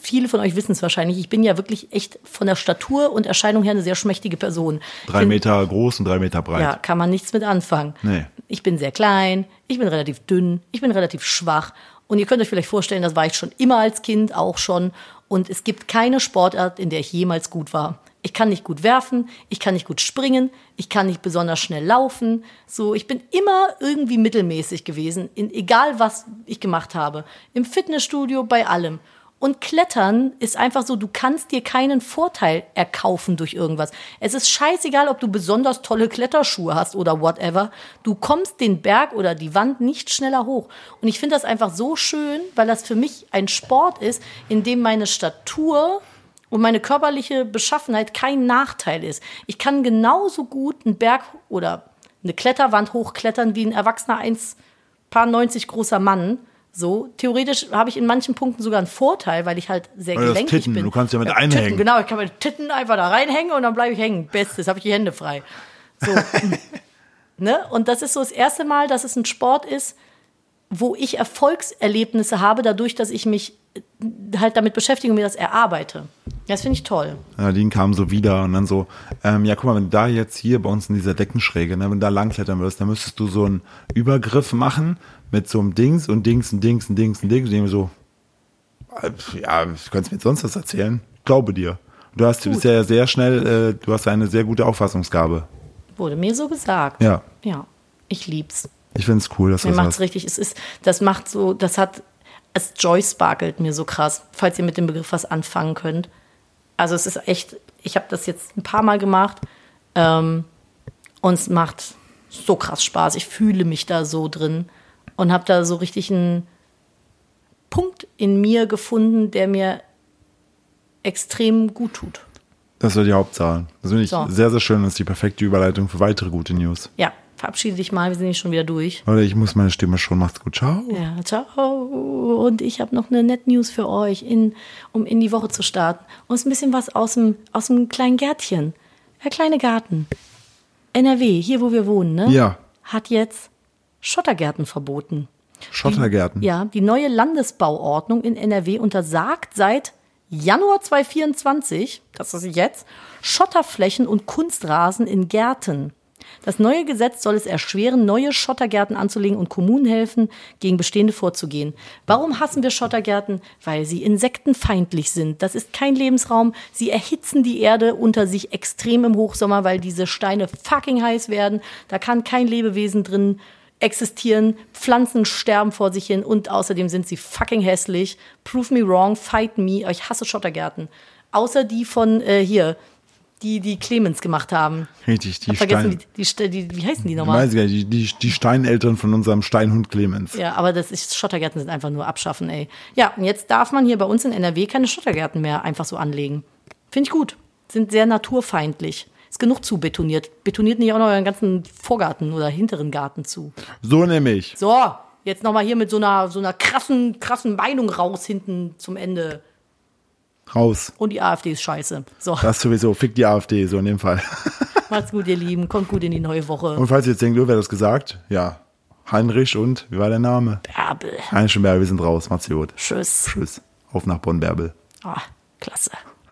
Speaker 2: viele von euch wissen es wahrscheinlich, ich bin ja wirklich echt von der Statur und Erscheinung her eine sehr schmächtige Person.
Speaker 1: Drei
Speaker 2: bin,
Speaker 1: Meter groß und drei Meter breit.
Speaker 2: Ja, kann man nichts mit anfangen.
Speaker 1: Nee.
Speaker 2: Ich bin sehr klein, ich bin relativ dünn, ich bin relativ schwach Und ihr könnt euch vielleicht vorstellen, das war ich schon immer als Kind, auch schon. Und es gibt keine Sportart, in der ich jemals gut war. Ich kann nicht gut werfen, ich kann nicht gut springen, ich kann nicht besonders schnell laufen. So, ich bin immer irgendwie mittelmäßig gewesen, in egal was ich gemacht habe. Im Fitnessstudio, bei allem. Und Klettern ist einfach so, du kannst dir keinen Vorteil erkaufen durch irgendwas. Es ist scheißegal, ob du besonders tolle Kletterschuhe hast oder whatever. Du kommst den Berg oder die Wand nicht schneller hoch. Und ich finde das einfach so schön, weil das für mich ein Sport ist, in dem meine Statur und meine körperliche Beschaffenheit kein Nachteil ist. Ich kann genauso gut einen Berg oder eine Kletterwand hochklettern wie ein erwachsener 1 paar 90 großer Mann. So, theoretisch habe ich in manchen Punkten sogar einen Vorteil, weil ich halt sehr
Speaker 1: Oder das
Speaker 2: gelenkig
Speaker 1: Titten,
Speaker 2: bin.
Speaker 1: du kannst ja mit
Speaker 2: Titten,
Speaker 1: einhängen.
Speaker 2: genau, ich kann mit Titten einfach da reinhängen und dann bleibe ich hängen. Bestes, habe ich die Hände frei. So. ne? Und das ist so das erste Mal, dass es ein Sport ist, wo ich Erfolgserlebnisse habe, dadurch, dass ich mich äh, halt damit beschäftige und mir das erarbeite. Das finde ich toll.
Speaker 1: Nadine kam so wieder und dann so, ähm, ja, guck mal, wenn du da jetzt hier bei uns in dieser Deckenschräge, ne, wenn du da langklettern würdest, dann müsstest du so einen Übergriff machen mit so einem Dings und Dings und Dings und Dings und Dings. Und mir so, äh, ja, du könntest mir jetzt sonst was erzählen. Glaube dir. Du hast, du bist ja sehr schnell, äh, du hast eine sehr gute Auffassungsgabe.
Speaker 2: Wurde mir so gesagt.
Speaker 1: Ja.
Speaker 2: Ja. Ich lieb's.
Speaker 1: Ich finde es cool, dass du das
Speaker 2: macht's
Speaker 1: hast.
Speaker 2: richtig. Es ist, das macht so, das hat, es Joy sparkelt mir so krass, falls ihr mit dem Begriff was anfangen könnt. Also es ist echt, ich habe das jetzt ein paar Mal gemacht ähm, und es macht so krass Spaß. Ich fühle mich da so drin und habe da so richtig einen Punkt in mir gefunden, der mir extrem gut tut.
Speaker 1: Das war die Hauptsache. Das finde ich
Speaker 2: So.
Speaker 1: sehr, sehr schön. Das ist die perfekte Überleitung für weitere gute News.
Speaker 2: Ja, verabschiede dich mal, wir sind nicht schon wieder durch.
Speaker 1: Oder ich muss meine Stimme schon. Macht's gut. Ciao.
Speaker 2: Ja, ciao. Und ich habe noch eine Net News für euch, in, um in die Woche zu starten. Und ist ein bisschen was aus dem, aus dem kleinen Gärtchen. Der kleine Garten. NRW, hier wo wir wohnen, ne?
Speaker 1: Ja.
Speaker 2: Hat jetzt Schottergärten verboten.
Speaker 1: Schottergärten.
Speaker 2: Ja, die neue Landesbauordnung in NRW untersagt seit Januar 2024, das ist jetzt, Schotterflächen und Kunstrasen in Gärten. Das neue Gesetz soll es erschweren, neue Schottergärten anzulegen und Kommunen helfen, gegen bestehende vorzugehen. Warum hassen wir Schottergärten? Weil sie insektenfeindlich sind. Das ist kein Lebensraum. Sie erhitzen die Erde unter sich extrem im Hochsommer, weil diese Steine fucking heiß werden. Da kann kein Lebewesen drin existieren, Pflanzen sterben vor sich hin und außerdem sind sie fucking hässlich. Prove me wrong, fight me. Ich hasse Schottergärten. Außer die von äh, hier, die die Clemens gemacht haben.
Speaker 1: Richtig, die
Speaker 2: Hab vergessen,
Speaker 1: Stein.
Speaker 2: wie, die, die, wie heißen die nochmal?
Speaker 1: Weiß ich gar nicht, die, die, die Steineltern von unserem Steinhund Clemens.
Speaker 2: Ja, aber das ist, Schottergärten sind einfach nur abschaffen, ey. Ja, und jetzt darf man hier bei uns in NRW keine Schottergärten mehr einfach so anlegen. Finde ich gut. Sind sehr naturfeindlich. Ist genug zu betoniert. Betoniert nicht auch noch euren ganzen Vorgarten oder hinteren Garten zu.
Speaker 1: So nämlich.
Speaker 2: So, jetzt nochmal hier mit so einer, so einer krassen, krassen Meinung raus hinten zum Ende.
Speaker 1: Raus.
Speaker 2: Und die AfD ist scheiße. So,
Speaker 1: Das sowieso. Fick die AfD, so in dem Fall.
Speaker 2: macht's gut, ihr Lieben. Kommt gut in die neue Woche.
Speaker 1: Und falls ihr jetzt denkt, oh, wer das gesagt? Ja. Heinrich und, wie war der Name?
Speaker 2: Bärbel.
Speaker 1: Heinrich und Bärbel, wir sind raus. Macht's gut.
Speaker 2: Tschüss.
Speaker 1: Tschüss. Auf nach Bonn-Bärbel.
Speaker 2: Ah, klasse.